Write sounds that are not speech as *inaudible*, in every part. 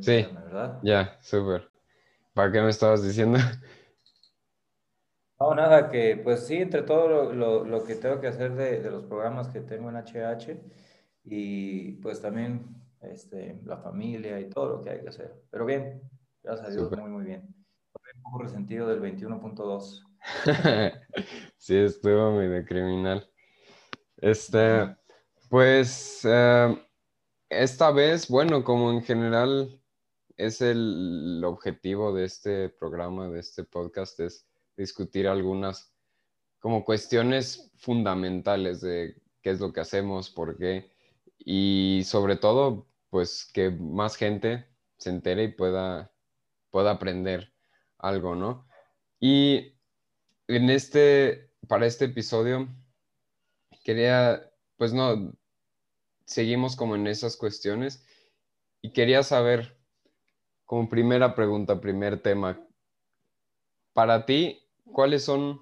Sí, ¿verdad? ya, súper. ¿Para qué me estabas diciendo? No, nada, que pues sí, entre todo lo, lo, que tengo que hacer de, de, los programas que tengo en HH y pues también este, la familia y todo lo que hay que hacer. Pero bien, gracias a Dios, muy, muy bien. un poco resentido del 21.2. *laughs* sí, estuvo medio criminal. Este, pues eh, esta vez, bueno, como en general es el, objetivo de este programa, de este podcast, es discutir algunas como cuestiones fundamentales de qué es lo que hacemos, por qué, y sobre todo, pues que más gente se entere y pueda, pueda aprender algo, ¿no? Y en este, para este episodio, quería, pues no, seguimos como en esas cuestiones y quería saber, como primera pregunta, primer tema, para ti, ¿cuáles son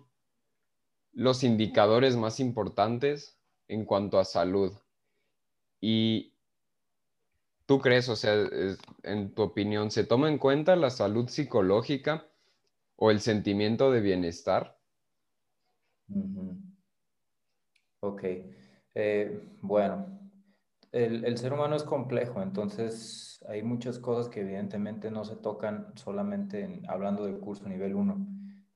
los indicadores más importantes en cuanto a salud? Y tú crees, o sea, en tu opinión, ¿se toma en cuenta la salud psicológica o el sentimiento de bienestar? Ok, eh, bueno, el, ser humano es complejo, entonces hay muchas cosas que evidentemente no se tocan solamente hablando del curso nivel 1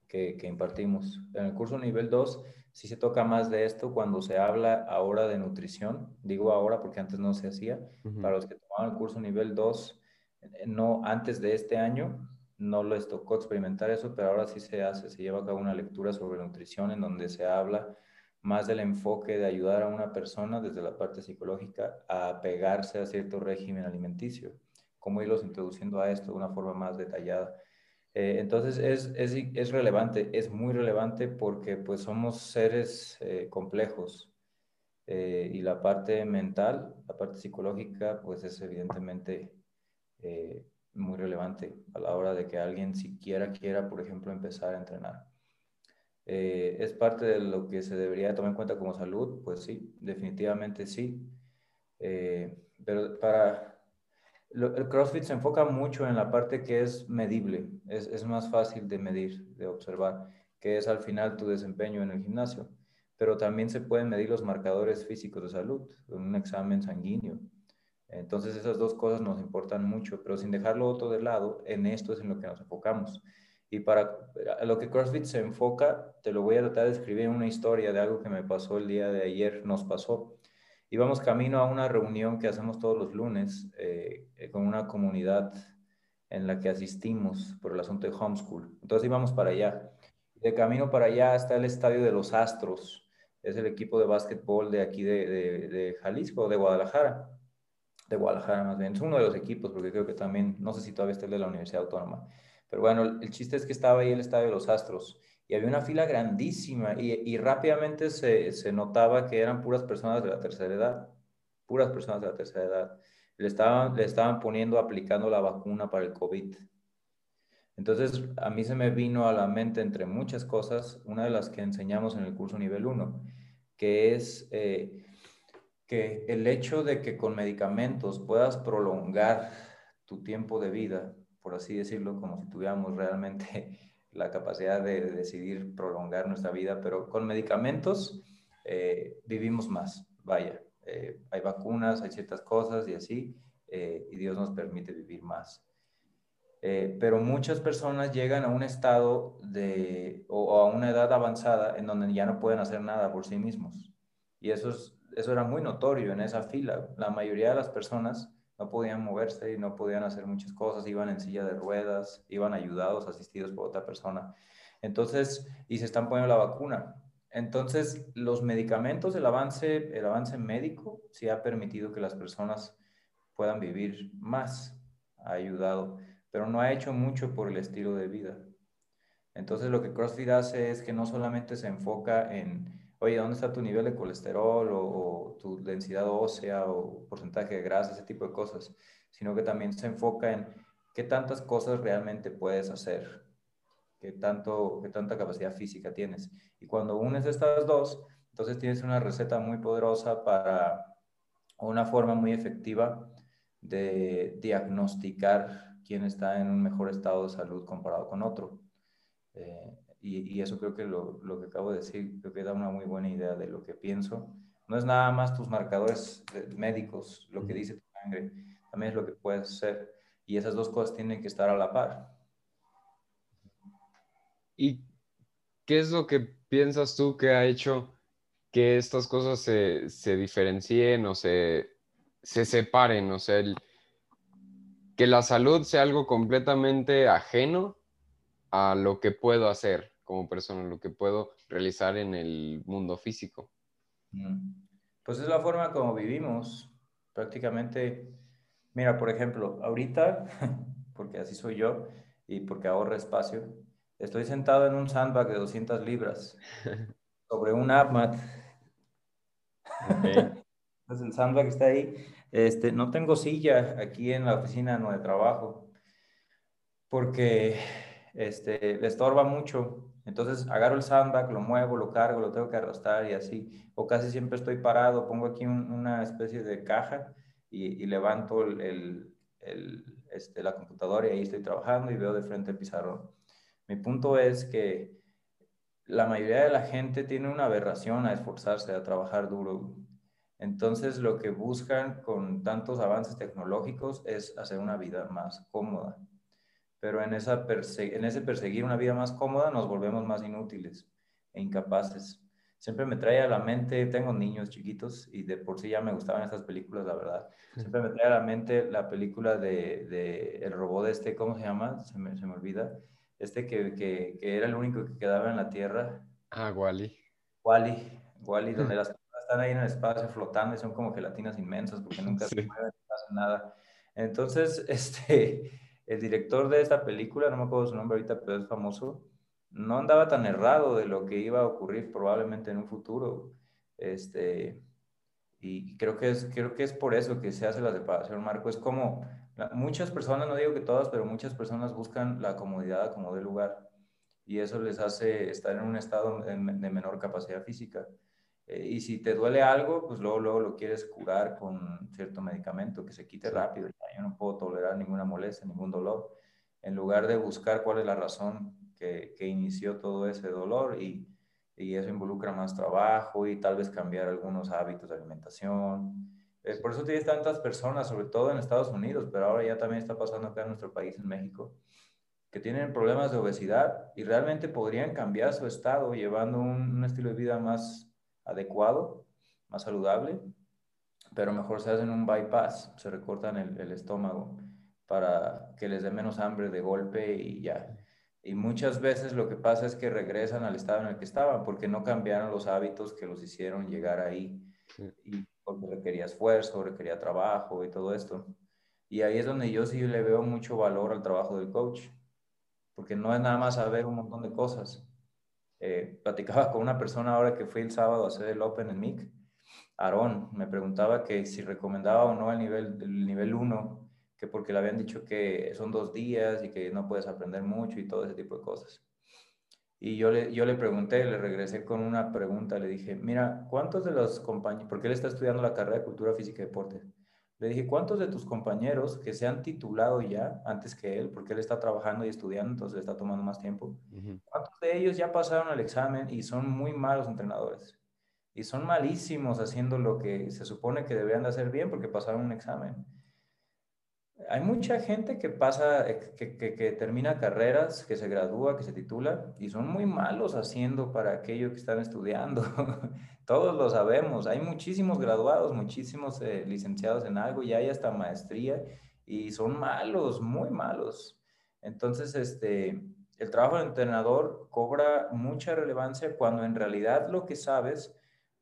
que, impartimos. En el curso nivel 2 sí se toca más de esto cuando se habla ahora de nutrición. Digo ahora porque antes no se hacía. Para los que tomaban el curso nivel 2, eh, no antes de este año, no les tocó experimentar eso, pero ahora sí se hace, se lleva a cabo una lectura sobre nutrición en donde se habla más del enfoque de ayudar a una persona desde la parte psicológica a pegarse a cierto régimen alimenticio, cómo irlos introduciendo a esto de una forma más detallada. Eh, entonces es, es, es, relevante, es muy relevante porque pues somos seres eh, complejos eh, y la parte mental, la parte psicológica pues es evidentemente muy relevante a la hora de que alguien siquiera quiera, por ejemplo, empezar a entrenar. Eh, ¿Es parte de lo que se debería tomar en cuenta como salud? Pues sí, definitivamente sí. Eh, pero para el CrossFit se enfoca mucho en la parte que es medible, es, es, más fácil de medir, de observar, que es al final tu desempeño en el gimnasio. Pero también se pueden medir los marcadores físicos de salud, en un examen sanguíneo. Entonces esas dos cosas nos importan mucho, pero sin dejarlo otro de lado, en esto es en lo que nos enfocamos. Y para lo que CrossFit se enfoca, te lo voy a tratar de escribir una historia de algo que me pasó el día de ayer, nos pasó. Íbamos camino a una reunión que hacemos todos los lunes eh, eh, con una comunidad en la que asistimos por el asunto de homeschool. Entonces íbamos para allá. De camino para allá está el Estadio de los Astros. Es el equipo de básquetbol de aquí de, de, de Jalisco, de Guadalajara. De Guadalajara más bien. Es uno de los equipos, porque creo que también, no sé si todavía está el de la Universidad Autónoma. Pero bueno, el chiste es que estaba ahí el Estadio de los Astros y había una fila grandísima y, rápidamente se, se, notaba que eran puras personas de la tercera edad, puras personas de la tercera edad. Le estaban, le estaban poniendo, aplicando la vacuna para el COVID. Entonces, a mí se me vino a la mente, entre muchas cosas, una de las que enseñamos en el curso nivel 1, que es eh, que el hecho de que con medicamentos puedas prolongar tu tiempo de vida por así decirlo, como si tuviéramos realmente *laughs* la capacidad de decidir prolongar nuestra vida, pero con medicamentos eh, vivimos más, vaya, eh, hay vacunas, hay ciertas cosas y así, eh, y Dios nos permite vivir más. pero muchas personas llegan a un estado de, o, a una edad avanzada en donde ya no pueden hacer nada por sí mismos. Y eso, es, eso era muy notorio en esa fila. La mayoría de las personas no podían moverse y no podían hacer muchas cosas, iban en silla de ruedas, iban ayudados, asistidos por otra persona. Entonces, y se están poniendo la vacuna. Entonces, los medicamentos, el avance, el avance médico sí ha permitido que las personas puedan vivir más, ha ayudado, pero no ha hecho mucho por el estilo de vida. Entonces, lo que CrossFit hace es que no solamente se enfoca en oye, ¿dónde está tu nivel de colesterol o, tu densidad ósea o porcentaje de grasa, ese tipo de cosas? Sino que también se enfoca en qué tantas cosas realmente puedes hacer, qué, tanto, qué tanta capacidad física tienes. Y cuando unes estas dos, entonces tienes una receta muy poderosa para una forma muy efectiva de diagnosticar quién está en un mejor estado de salud comparado con otro. Eh, y, eso creo que lo, lo, que acabo de decir, creo que da una muy buena idea de lo que pienso. No es nada más tus marcadores médicos, lo que dice tu sangre, también es lo que puedes hacer. Y esas dos cosas tienen que estar a la par. ¿Y qué es lo que piensas tú que ha hecho que estas cosas se, se diferencien o se, se separen? O sea, el, que la salud sea algo completamente ajeno a lo que puedo hacer como persona, lo que puedo realizar en el mundo físico. Mm. Pues es la forma como vivimos. Prácticamente, mira, por ejemplo, ahorita, *laughs* porque así soy yo y porque ahorro espacio, estoy sentado en un sandbag de 200 libras *laughs* sobre un AppMat. *laughs* Entonces el sandbag está ahí. Este, no tengo silla aquí en la oficina no de trabajo porque este, le estorba mucho. Entonces agarro el sandbag, lo muevo, lo cargo, lo tengo que arrastrar y así. O casi siempre estoy parado, pongo aquí una especie de caja y, levanto el, este, la computadora y ahí estoy trabajando y veo de frente el pizarrón. Mi punto es que la mayoría de la gente tiene una aberración a esforzarse, a trabajar duro. Entonces lo que buscan con tantos avances tecnológicos es hacer una vida más cómoda pero en, esa en ese perseguir una vida más cómoda nos volvemos más inútiles e incapaces. Siempre me trae a la mente, tengo niños chiquitos y de por sí ya me gustaban estas películas, la verdad. Siempre me trae a la mente la película de, de el robot este, ¿cómo se llama? Se me, se me olvida. Este que, que, que, era el único que quedaba en la Tierra. Ah, Wally. Wally, Wally, donde las personas están ahí en el espacio flotando y son como gelatinas inmensas porque nunca se mueven, no pasa nada. Entonces, *laughs* este el director de esta película, no me acuerdo su nombre ahorita, pero es famoso, no andaba tan errado de lo que iba a ocurrir probablemente en un futuro. Este, y creo que, es, creo que es por eso que se hace la separación, Marco. Es como muchas personas, no digo que todas, pero muchas personas buscan la comodidad como de lugar y eso les hace estar en un estado de menor capacidad física. Eh, y si te duele algo, pues luego, luego lo quieres curar con cierto medicamento que se quite rápido. Yo no puedo tolerar ninguna molestia, ningún dolor. En lugar de buscar cuál es la razón que, que inició todo ese dolor y, y, eso involucra más trabajo y tal vez cambiar algunos hábitos de alimentación. Eh, por eso tienes tantas personas, sobre todo en Estados Unidos, pero ahora ya también está pasando acá en nuestro país, en México, que tienen problemas de obesidad y realmente podrían cambiar su estado llevando un, un estilo de vida más adecuado, más saludable, pero mejor se hacen un bypass, se recortan el, estómago para que les dé menos hambre de golpe y ya. Y muchas veces lo que pasa es que regresan al estado en el que estaban porque no cambiaron los hábitos que los hicieron llegar ahí. Y porque requería esfuerzo, requería trabajo y todo esto. Y ahí es donde yo sí le veo mucho valor al trabajo del coach, porque no es nada más saber un montón de cosas, eh, platicaba con una persona ahora que fui el sábado a hacer el Open en MIC, Aarón, me preguntaba que si recomendaba o no el nivel, el nivel 1, que porque le habían dicho que son dos días y que no puedes aprender mucho y todo ese tipo de cosas. Y yo le, yo le pregunté, le regresé con una pregunta, le dije, mira, ¿cuántos de los compañeros, porque él está estudiando la carrera de Cultura Física y Deporte, le dije, ¿cuántos de tus compañeros que se han titulado ya antes que él, porque él está trabajando y estudiando, entonces está tomando más tiempo, cuántos de ellos ya pasaron el examen y son muy malos entrenadores? Y son malísimos haciendo lo que se supone que deberían de hacer bien porque pasaron un examen. Hay mucha gente que pasa, eh, que, que, termina carreras, que se gradúa, que se titula y son muy malos haciendo para aquello que están estudiando. *laughs* Todos lo sabemos. Hay muchísimos graduados, muchísimos eh, licenciados en algo y hay hasta maestría y son malos, muy malos. Entonces, este, el trabajo del entrenador cobra mucha relevancia cuando en realidad lo que sabes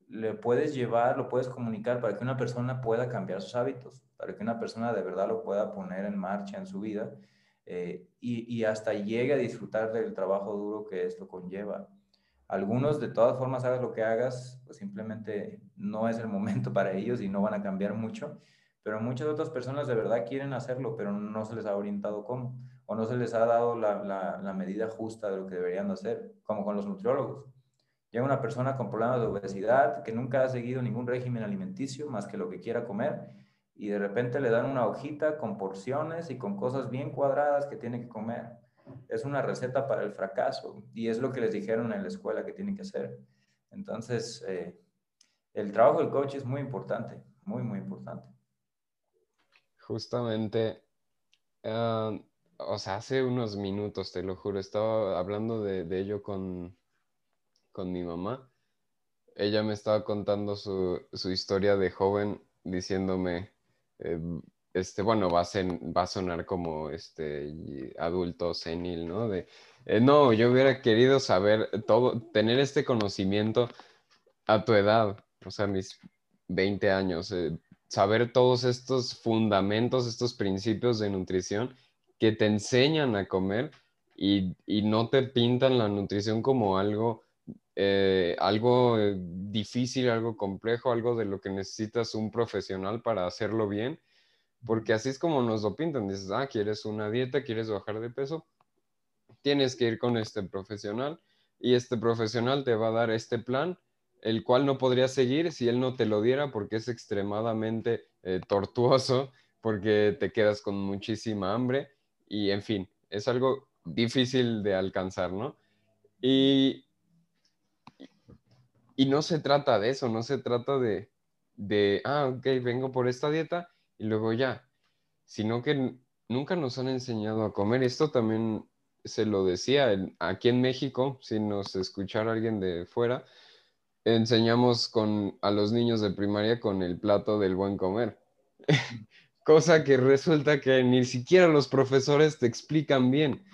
le puedes llevar, lo puedes comunicar para que una persona pueda cambiar sus hábitos, para que una persona de verdad lo pueda poner en marcha en su vida eh, y, y, hasta llegue a disfrutar del trabajo duro que esto conlleva. Algunos, de todas formas, hagas lo que hagas, pues simplemente no es el momento para ellos y no van a cambiar mucho, pero muchas otras personas de verdad quieren hacerlo, pero no se les ha orientado cómo, o no se les ha dado la, la, medida justa de lo que deberían hacer, como con los nutriólogos Llega una persona con problemas de obesidad que nunca ha seguido ningún régimen alimenticio más que lo que quiera comer y de repente le dan una hojita con porciones y con cosas bien cuadradas que tiene que comer. Es una receta para el fracaso y es lo que les dijeron en la escuela que tienen que hacer. Entonces, eh, el trabajo del coach es muy importante, muy, muy importante. Justamente, ah, o sea, hace unos minutos, te lo juro, estaba hablando de, ello con, con, mi mamá. Ella me estaba contando su, su historia de joven, diciéndome, eh, este, bueno, va a, va a sonar como este adulto senil, ¿no? De, eh, no, yo hubiera querido saber todo, tener este conocimiento a tu edad, o sea, mis 20 años, eh, saber todos estos fundamentos, estos principios de nutrición que te enseñan a comer y, no te pintan la nutrición como algo, eh, algo eh, difícil, algo complejo, algo de lo que necesitas un profesional para hacerlo bien, porque así es como nos lo pintan. Dices, ah, quieres una dieta, quieres bajar de peso, tienes que ir con este profesional y este profesional te va a dar este plan el cual no podrías seguir si él no te lo diera porque es extremadamente eh, tortuoso, porque te quedas con muchísima hambre y en fin, es algo difícil de alcanzar, ¿no? Y, y no se trata de eso, no se trata de, de, ah, ok, vengo por esta dieta y luego ya, sino que nunca nos han enseñado a comer. Esto también se lo decía aquí en México, si nos escuchara alguien de fuera, enseñamos con, a los niños de primaria con el plato del buen comer. *laughs* Cosa que resulta que ni siquiera los profesores te explican bien.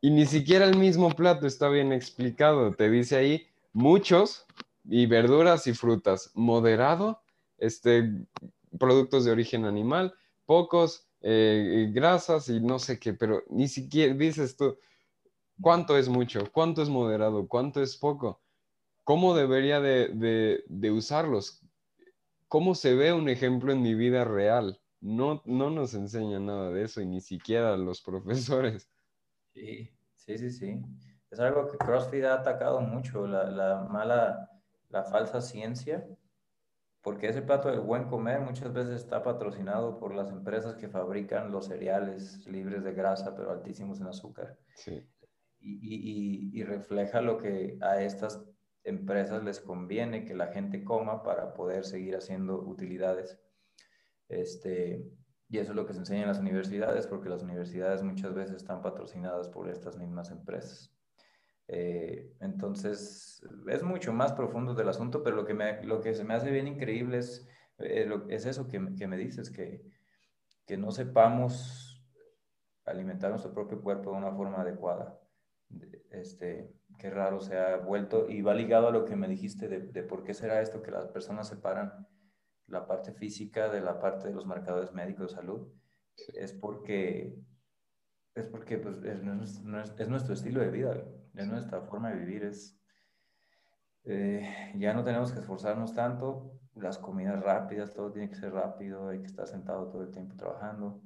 Y ni siquiera el mismo plato está bien explicado. Te dice ahí muchos y verduras y frutas, moderado, este, productos de origen animal, pocos eh, grasas y no sé qué, pero ni siquiera dices tú, ¿cuánto es mucho? ¿Cuánto es moderado? ¿Cuánto es poco? ¿Cómo debería de, usarlos? ¿Cómo se ve un ejemplo en mi vida real? No, no nos enseña nada de eso y ni siquiera los *laughs* profesores. Sí, sí, sí, sí. Es algo que CrossFit ha atacado mucho, la, mala, la falsa ciencia, porque ese plato del buen comer muchas veces está patrocinado por las empresas que fabrican los cereales libres de grasa, pero altísimos en azúcar. Sí. Y, y, refleja lo que a estas empresas les conviene que la gente coma para poder seguir haciendo utilidades. Este, y eso es lo que se enseña en las universidades, porque las universidades muchas veces están patrocinadas por estas mismas empresas. Eh, entonces, es mucho más profundo del asunto, pero lo que, me, lo que se me hace bien increíble es, eh, es eso que, que, me dices, que, que no sepamos alimentar nuestro propio cuerpo de una forma adecuada. Este, qué raro se ha vuelto y va ligado a lo que me dijiste de, de, por qué será esto que las personas separan la parte física de la parte de los marcadores médicos de salud. Es porque, es porque pues, es, es, nuestro estilo de vida, es nuestra forma de vivir. Es, eh, ya no tenemos que esforzarnos tanto, las comidas rápidas, todo tiene que ser rápido, hay que estar sentado todo el tiempo trabajando.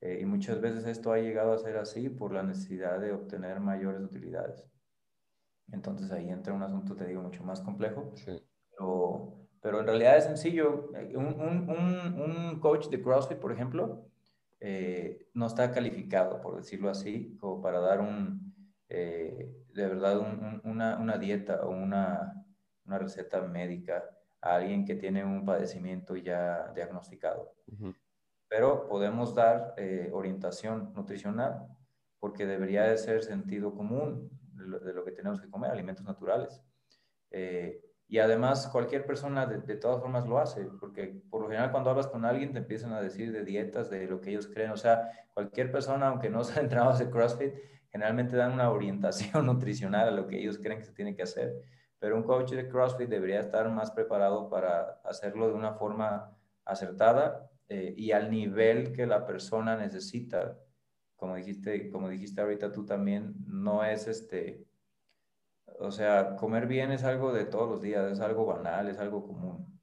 Eh, y muchas veces esto ha llegado a ser así por la necesidad de obtener mayores utilidades. Entonces ahí entra un asunto, te digo, mucho más complejo. Pero, pero, en realidad es sencillo. Un, un, un, coach de CrossFit, por ejemplo, eh, no está calificado, por decirlo así, como para dar un, eh, de verdad una, una, dieta o una, una, receta médica a alguien que tiene un padecimiento ya diagnosticado. Pero podemos dar eh, orientación nutricional porque debería de ser sentido común de lo, que tenemos que comer, alimentos naturales. Eh, y además cualquier persona de, todas formas lo hace, porque por lo general cuando hablas con alguien te empiezan a decir de dietas, de lo que ellos creen. O sea, cualquier persona, aunque no *laughs* sea entrenado de CrossFit, generalmente dan una orientación *laughs* nutricional a lo que ellos creen que se tiene que hacer. Pero un coach de CrossFit debería estar más preparado para hacerlo de una forma acertada eh, y al nivel que la persona necesita como dijiste, como dijiste ahorita tú también, no es este, o sea, comer bien es algo de todos los días, es algo banal, es algo común.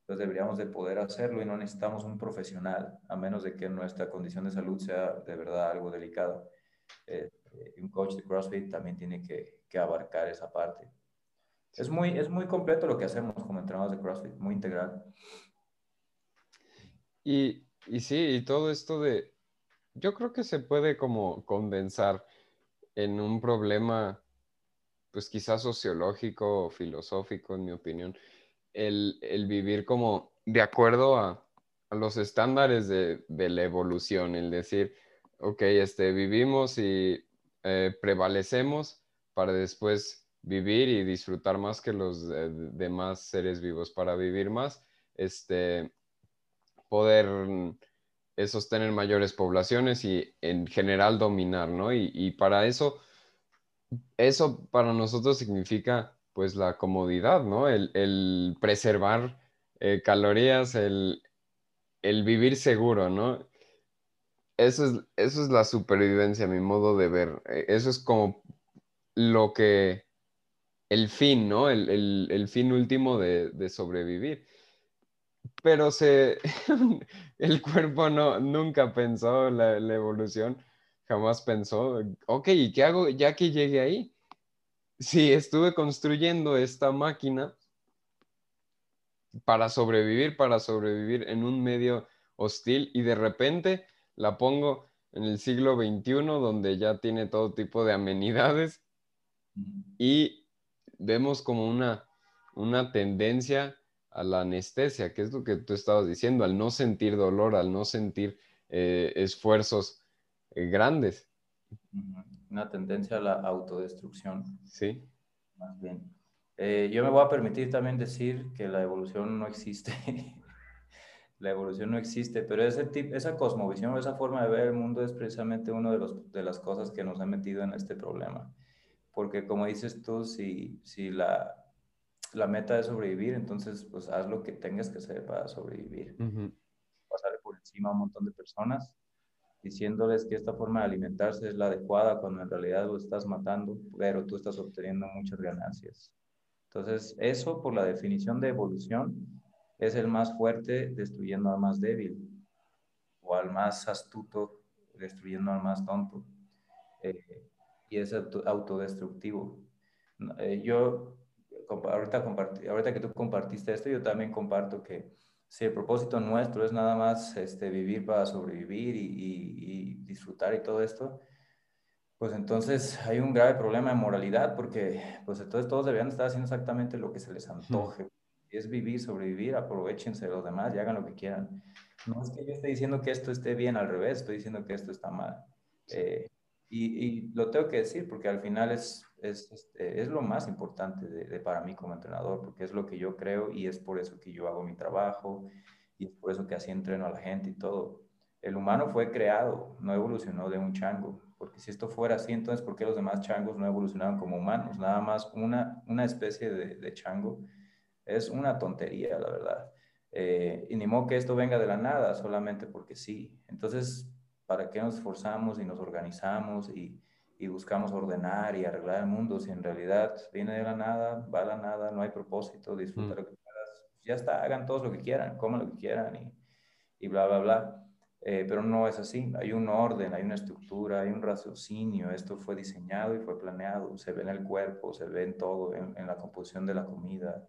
Entonces deberíamos de poder hacerlo y no necesitamos un profesional, a menos de que nuestra condición de salud sea de verdad algo delicado. Eh, un coach de CrossFit también tiene que, que, abarcar esa parte. Es muy, es muy completo lo que hacemos como entrenadores de CrossFit, muy integral. Y, y sí, y todo esto de, yo creo que se puede como condensar en un problema, pues quizás sociológico o filosófico, en mi opinión, el, el vivir como de acuerdo a, a los estándares de, de, la evolución, el decir, ok, este, vivimos y eh, prevalecemos para después vivir y disfrutar más que los demás seres vivos, para vivir más, este, poder sostener mayores poblaciones y en general dominar, ¿no? Y, y, para eso, eso para nosotros significa pues la comodidad, ¿no? El, el preservar eh, calorías, el, el, vivir seguro, ¿no? Eso es, eso es la supervivencia, mi modo de ver. Eh, eso es como lo que, el fin, ¿no? El, el, el fin último de, de sobrevivir pero se, *laughs* el cuerpo no, nunca pensó la, la, evolución, jamás pensó, ok, ¿y qué hago ya que llegué ahí? Si estuve construyendo esta máquina para sobrevivir, para sobrevivir en un medio hostil y de repente la pongo en el siglo XXI donde ya tiene todo tipo de amenidades y vemos como una, una tendencia a la anestesia, que es lo que tú estabas diciendo, al no sentir dolor, al no sentir eh, esfuerzos eh, grandes. Una tendencia a la autodestrucción. Sí. Más bien. Eh, yo me voy a permitir también decir que la evolución no existe. *laughs* la evolución no existe, pero ese tipo, esa cosmovisión, esa forma de ver el mundo es precisamente una de, los, de las cosas que nos ha metido en este problema. Porque como dices tú, si, si la, la meta es sobrevivir, entonces pues haz lo que tengas que hacer para sobrevivir. Pasar por encima a un montón de personas diciéndoles que esta forma de alimentarse es la adecuada cuando en realidad lo estás matando, pero tú estás obteniendo muchas ganancias. Entonces, eso por la definición de evolución es el más fuerte destruyendo al más débil o al más astuto destruyendo al más tonto. Eh, y es autodestructivo. Eh, yo ahorita, ahorita que tú compartiste esto, yo también comparto que si el propósito nuestro es nada más este, vivir para sobrevivir y, y, disfrutar y todo esto, pues entonces hay un grave problema de moralidad porque pues entonces todos deberían estar haciendo exactamente lo que se les antoje. Si es vivir, sobrevivir, aprovechense de los demás y hagan lo que quieran. No es que yo esté diciendo que esto esté bien al revés, estoy diciendo que esto está mal. Eh, y, lo tengo que decir porque al final es, es, este, es lo más importante de, para mí como entrenador, porque es lo que yo creo y es por eso que yo hago mi trabajo y es por eso que así entreno a la gente y todo. El humano fue creado, no evolucionó de un chango, porque si esto fuera así, entonces ¿por qué los demás changos no evolucionaron como humanos? Nada más una, una especie de, de chango es una tontería, la verdad. Eh, y ni modo que esto venga de la nada, solamente porque sí. Entonces, ¿para qué nos esforzamos y nos organizamos y, y, buscamos ordenar y arreglar el mundo si en realidad viene de la nada, va a la nada, no hay propósito, disfruta mm. lo que quieras? Ya está, hagan todos lo que quieran, coman lo que quieran y, y bla, bla, bla. Eh, pero no es así, hay un orden, hay una estructura, hay un raciocinio, esto fue diseñado y fue planeado, se ve en el cuerpo, se ve en todo, en, en la composición de la comida,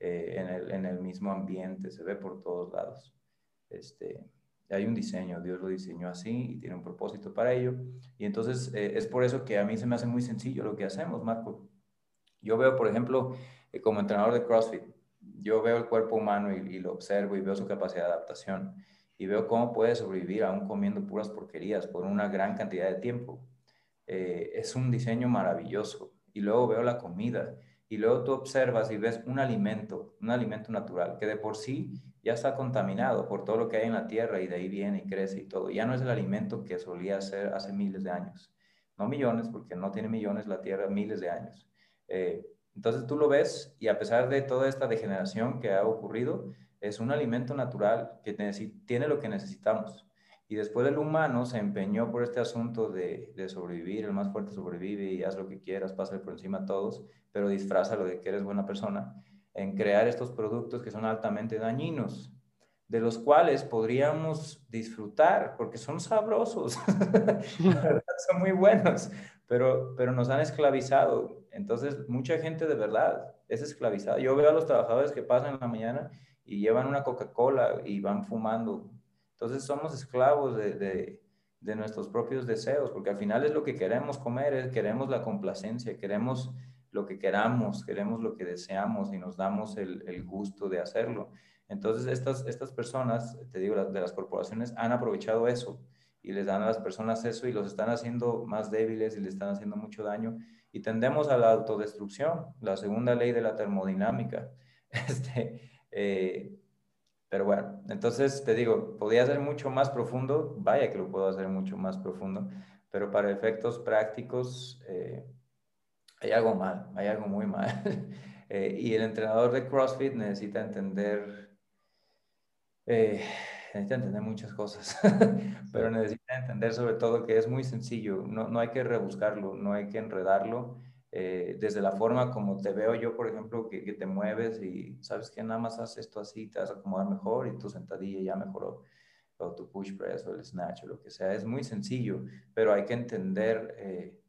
eh, en, el, en, el, mismo ambiente, se ve por todos lados. Este, hay un diseño, Dios lo diseñó así y tiene un propósito para ello. Y entonces eh, es por eso que a mí se me hace muy sencillo lo que hacemos, Marco. Yo veo, por ejemplo, eh, como entrenador de CrossFit, yo veo el cuerpo humano y, lo observo y veo su capacidad de adaptación y veo cómo puede sobrevivir aún comiendo puras porquerías por una gran cantidad de tiempo. Eh, es un diseño maravilloso. Y luego veo la comida y luego tú observas y ves un alimento, un alimento natural, que de por sí ya está contaminado por todo lo que hay en la tierra y de ahí viene y crece y todo. Ya no es el alimento que solía ser hace miles de años. No millones, porque no tiene millones la tierra, miles de años. Eh, entonces tú lo ves y a pesar de toda esta degeneración que ha ocurrido, es un alimento natural que tiene lo que necesitamos. Y después el humano se empeñó por este asunto de, sobrevivir, el más fuerte sobrevive y haz lo que quieras, pasa por encima a todos, pero disfraza lo de que eres buena persona, en crear estos productos que son altamente dañinos, de los cuales podríamos disfrutar porque son sabrosos, *laughs* son muy buenos, pero, pero nos han esclavizado. Entonces, mucha gente de verdad es esclavizada. Yo veo a los trabajadores que pasan en la mañana y llevan una Coca-Cola y van fumando Entonces somos esclavos de, de, nuestros propios deseos, porque al final es lo que queremos comer, queremos la complacencia, queremos lo que queramos, queremos lo que deseamos y nos damos el, el gusto de hacerlo. Entonces estas, estas personas, te digo, de las corporaciones han aprovechado eso y les dan a las personas eso y los están haciendo más débiles y les están haciendo mucho daño y tendemos a la autodestrucción, la segunda ley de la termodinámica. *laughs* Este, eh, pero bueno, entonces te digo, podría ser mucho más profundo, vaya que lo puedo hacer mucho más profundo, pero para efectos prácticos eh, hay algo mal, hay algo muy mal. *laughs* Eh, y el entrenador de CrossFit necesita entender, eh, necesita entender muchas cosas, *laughs* pero necesita entender sobre todo que es muy sencillo, no, no hay que rebuscarlo, no hay que enredarlo eh, desde la forma como te veo yo, por ejemplo, que, te mueves y sabes que nada más haces esto así, te vas a acomodar mejor y tu sentadilla ya mejoró, o tu push press o el snatch o lo que sea. Es muy sencillo, pero hay que entender eh,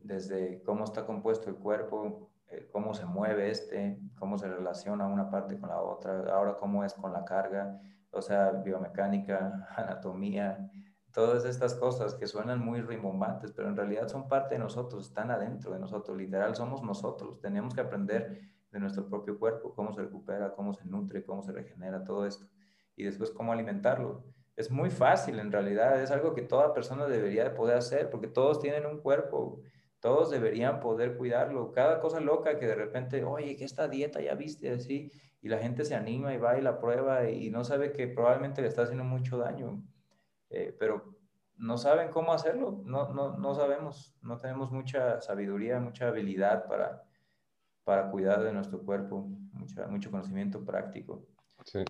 desde cómo está compuesto el cuerpo, eh, cómo se mueve este, cómo se relaciona una parte con la otra, ahora cómo es con la carga, o sea, biomecánica, *laughs* anatomía, todas estas cosas que suenan muy rimbombantes, pero en realidad son parte de nosotros, están adentro de nosotros, literal, somos nosotros. Tenemos que aprender de nuestro propio cuerpo, cómo se recupera, cómo se nutre, cómo se regenera, todo esto. Y después cómo alimentarlo. Es muy fácil en realidad, es algo que toda persona debería de poder hacer, porque todos tienen un cuerpo, todos deberían poder cuidarlo. Cada cosa loca que de repente, oye, que esta dieta ya viste así, y la gente se anima y va y la prueba y no sabe que probablemente le está haciendo mucho daño eh, pero no saben cómo hacerlo, no, no, no, sabemos, no tenemos mucha sabiduría, mucha habilidad para, para cuidar de nuestro cuerpo, mucho, mucho conocimiento práctico. Sí.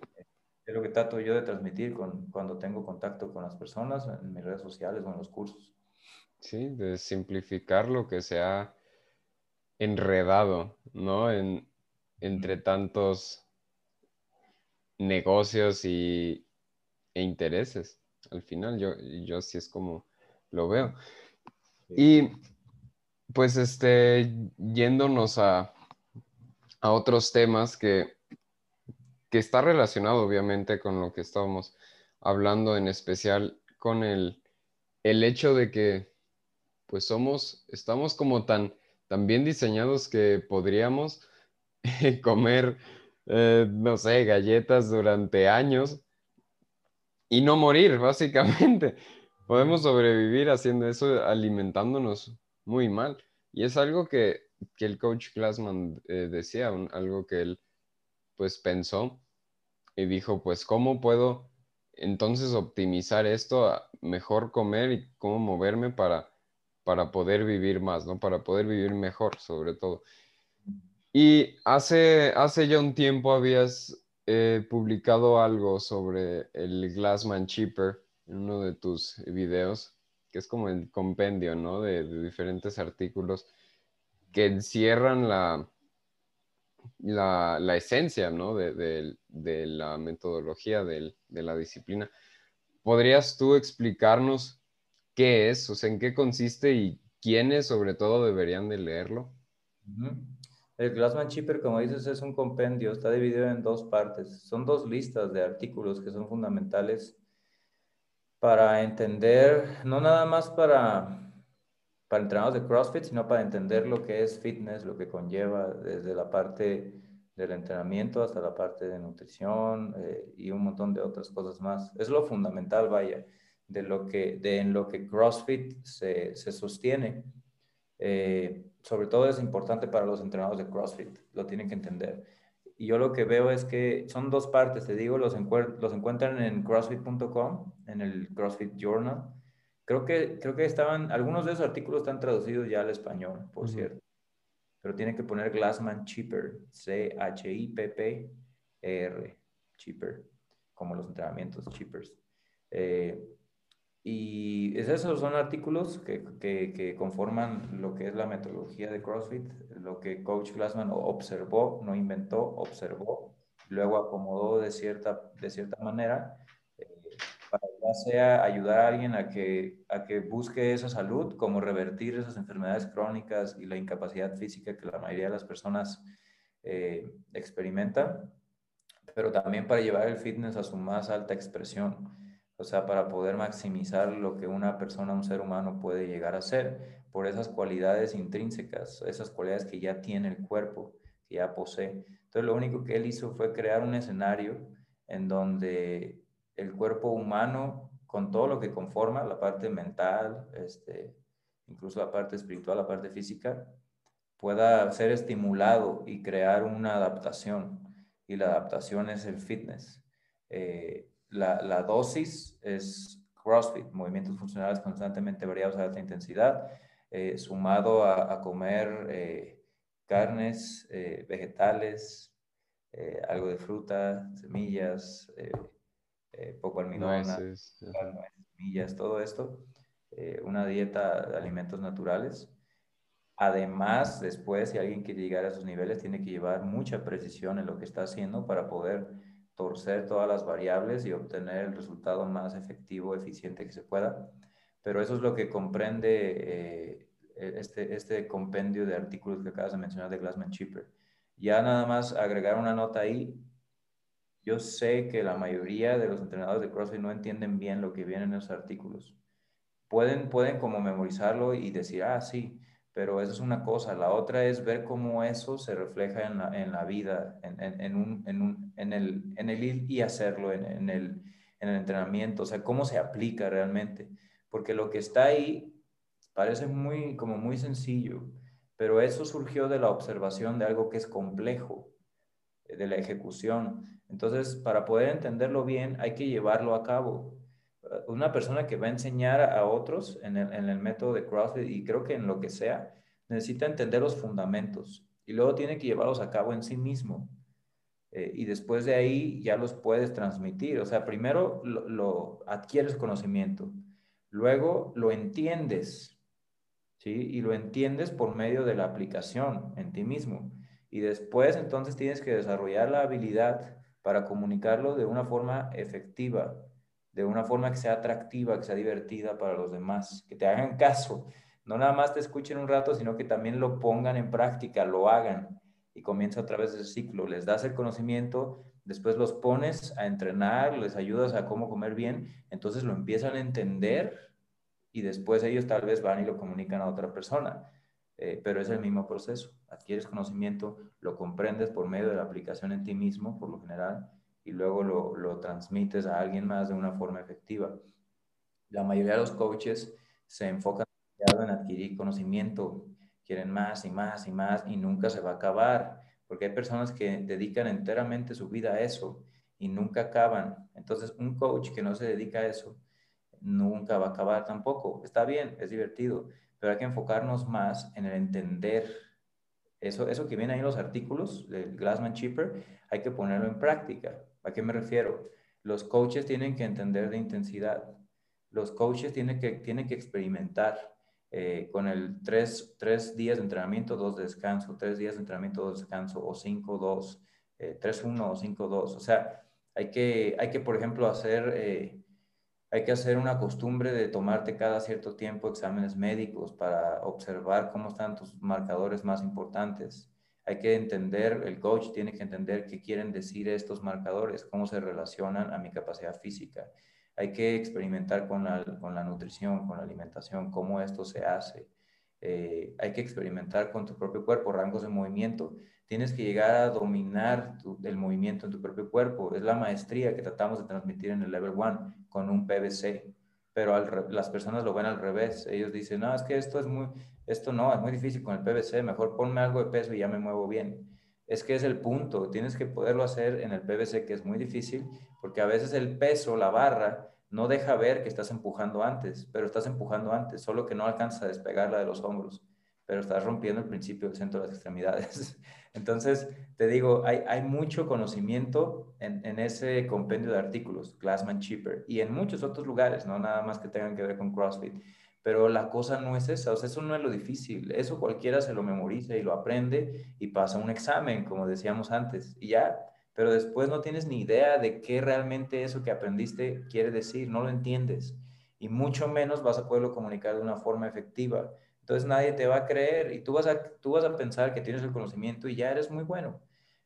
Es lo que trato yo de transmitir con, cuando tengo contacto con las personas en mis redes sociales o en los cursos. Sí, de simplificar lo que se ha enredado, ¿no? En, entre tantos negocios y, e intereses al final, yo, yo sí es como lo veo. Y pues este, yéndonos a, otros temas que, que está relacionado obviamente con lo que estábamos hablando, en especial con el, el hecho de que pues somos, estamos como tan, tan bien diseñados que podríamos *laughs* comer, eh, no sé, galletas durante años y no morir, *laughs* básicamente. Podemos sobrevivir haciendo eso, alimentándonos muy mal. Y es algo que, el coach Glassman eh, decía, algo que él pues pensó y dijo, pues, ¿cómo puedo entonces optimizar esto, mejor comer y cómo moverme para, para poder vivir más, ¿no? Para poder vivir mejor, sobre todo. Y hace, hace ya un tiempo habías he publicado algo sobre el Glassman Cheaper en uno de tus videos, que es como el compendio, ¿no? De, diferentes artículos que encierran la, la, esencia, ¿no? De, la metodología de la disciplina. ¿Podrías tú explicarnos qué es, o sea, en qué consiste y quiénes sobre todo deberían de leerlo? El Glassman Cheaper, como dices, es un compendio, está dividido en dos partes. Son dos listas de artículos que son fundamentales para entender, no nada más para, para entrenadores de CrossFit, sino para entender lo que es fitness, lo que conlleva desde la parte del entrenamiento hasta la parte de nutrición eh, y un montón de otras cosas más. Es lo fundamental, vaya, de, lo que, de en lo que CrossFit se, se sostiene. Eh, sobre todo es importante para los entrenadores de CrossFit, lo tienen que entender. Y yo lo que veo es que son dos partes, te digo, los, los encuentran en crossfit.com, en el CrossFit Journal. Creo que, creo que estaban, algunos de esos artículos están traducidos ya al español, por cierto. Pero tienen que poner Glassman Cheaper, C-H-I-P-P-E-R, Cheaper, como los entrenamientos, Cheapers. Eh, y esos son artículos que, que, conforman lo que es la metodología de CrossFit, lo que Coach Glassman observó, no inventó, observó, luego acomodó de cierta, de cierta manera eh, para ya sea ayudar a alguien a que, a que busque esa salud, como revertir esas enfermedades crónicas y la incapacidad física que la mayoría de las personas eh, experimentan, pero también para llevar el fitness a su más alta expresión. O sea, para poder maximizar lo que una persona, un ser humano puede llegar a ser, por esas cualidades intrínsecas, esas cualidades que ya tiene el cuerpo, que ya posee. Entonces, lo único que él hizo fue crear un escenario en donde el cuerpo humano, con todo lo que conforma, la parte mental, este, incluso la parte espiritual, la parte física, pueda ser estimulado y crear una adaptación. Y la adaptación es el fitness. Eh, la, dosis es CrossFit, movimientos funcionales constantemente variados a alta intensidad, eh, sumado a, comer eh, carnes, eh, vegetales, algo de fruta, semillas, poco almidón, semillas, todo esto, una dieta de alimentos naturales. Además, después, si alguien quiere llegar a esos niveles, tiene que llevar mucha precisión en lo que está haciendo para poder torcer todas las variables y obtener el resultado más efectivo, eficiente que se pueda. Pero eso es lo que comprende eh, este, este compendio de artículos que acabas de mencionar de Glassman Cheaper. Ya nada más agregar una nota ahí. Yo sé que la mayoría de los entrenadores de CrossFit no entienden bien lo que viene en esos artículos. Pueden, pueden como memorizarlo y decir, ah, sí, pero eso es una cosa. La otra es ver cómo eso se refleja en la, en la vida, en, en, un, en, un, en, el, en el ir y hacerlo, en, el, en el entrenamiento, o sea, cómo se aplica realmente. Porque lo que está ahí parece muy, como muy sencillo, pero eso surgió de la observación de algo que es complejo, de la ejecución. Entonces, para poder entenderlo bien, hay que llevarlo a cabo una persona que va a enseñar a otros en el, método de CrossFit y creo que en lo que sea, necesita entender los fundamentos y luego tiene que llevarlos a cabo en sí mismo. Eh, y después de ahí ya los puedes transmitir. O sea, primero lo, lo, adquieres conocimiento, luego lo entiendes, ¿sí? Y lo entiendes por medio de la aplicación en ti mismo. Y después entonces tienes que desarrollar la habilidad para comunicarlo de una forma efectiva, de una forma que sea atractiva, que sea divertida para los demás, que te hagan caso. No nada más te escuchen un rato, sino que también lo pongan en práctica, lo hagan y comienza otra vez ese ciclo. Les das el conocimiento, después los pones a entrenar, les ayudas a cómo comer bien, entonces lo empiezan a entender y después ellos tal vez van y lo comunican a otra persona. Eh, pero es el mismo proceso. Adquieres conocimiento, lo comprendes por medio de la aplicación en ti mismo, por lo general, y luego lo, lo transmites a alguien más de una forma efectiva. La mayoría de los coaches se enfocan en adquirir conocimiento, quieren más y más y más y nunca se va a acabar, porque hay personas que dedican enteramente su vida a eso y nunca acaban. Entonces, un coach que no se dedica a eso nunca va a acabar tampoco. Está bien, es divertido, pero hay que enfocarnos más en el entender eso, eso que viene ahí en los artículos del Glassman Cheaper, hay que ponerlo en práctica. ¿A qué me refiero? Los coaches tienen que entender de intensidad. Los coaches tienen que, tienen que experimentar eh, con el tres, días de entrenamiento, dos de descanso, tres días de entrenamiento, dos de descanso, o cinco, dos, eh, tres, uno o cinco, dos. O sea, hay que, hay que por ejemplo, hacer, eh, hay que hacer una costumbre de tomarte cada cierto tiempo exámenes médicos para observar cómo están tus marcadores más importantes hay que entender, el coach tiene que entender qué quieren decir estos marcadores, cómo se relacionan a mi capacidad física. Hay que experimentar con la, nutrición, con la alimentación, cómo esto se hace. Eh, hay que experimentar con tu propio cuerpo, rangos de movimiento. Tienes que llegar a dominar el movimiento en tu propio cuerpo. Es la maestría que tratamos de transmitir en el Level 1 con un PVC pero las personas lo ven al revés. Ellos dicen, no, es que esto es muy, esto no, es muy difícil con el PVC, mejor ponme algo de peso y ya me muevo bien. Es que es el punto, tienes que poderlo hacer en el PVC, que es muy difícil, porque a veces el peso, la barra, no deja ver que estás empujando antes, pero estás empujando antes, solo que no alcanzas a despegarla de los hombros, pero estás rompiendo el principio del centro de las extremidades. *laughs* Entonces, te digo, hay, hay mucho conocimiento en, en, ese compendio de artículos, Glassman Cheaper, y en muchos otros lugares, no nada más que tengan que ver con CrossFit. Pero la cosa no es esa, o sea, eso no es lo difícil, eso cualquiera se lo memoriza y lo aprende y pasa un examen, como decíamos antes, y ya, pero después no tienes ni idea de qué realmente eso que aprendiste quiere decir, no lo entiendes, y mucho menos vas a poderlo comunicar de una forma efectiva. Entonces nadie te va a creer y tú vas a, tú vas a pensar que tienes el conocimiento y ya eres muy bueno,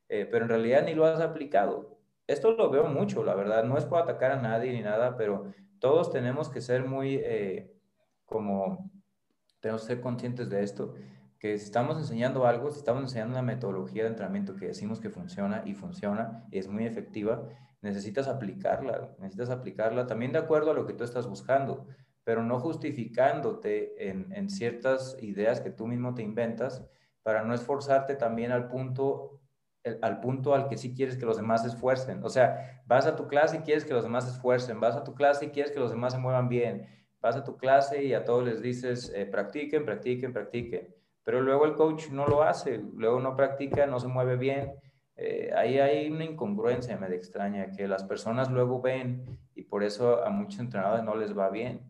eh, pero en realidad ni lo has aplicado. Esto lo veo mucho, la verdad. No es por atacar a nadie ni nada, pero todos tenemos que ser muy, eh, como, tenemos que ser conscientes de esto, que si estamos enseñando algo, si estamos enseñando una metodología de entrenamiento que decimos que funciona y funciona y es muy efectiva, necesitas aplicarla, necesitas aplicarla también de acuerdo a lo que tú estás buscando, pero no justificándote en, en ciertas ideas que tú mismo te inventas para no esforzarte también al punto al punto al que sí quieres que los demás esfuercen. O sea, vas a tu clase y quieres que los demás esfuercen, vas a tu clase y quieres que los demás se muevan bien, vas a tu clase y a todos les dices, eh, practiquen, practiquen, practiquen. Pero luego el coach no lo hace, luego no practica, no se mueve bien. Eh, ahí hay una incongruencia me extraña que las personas luego ven y por eso a muchos entrenadores no les va bien,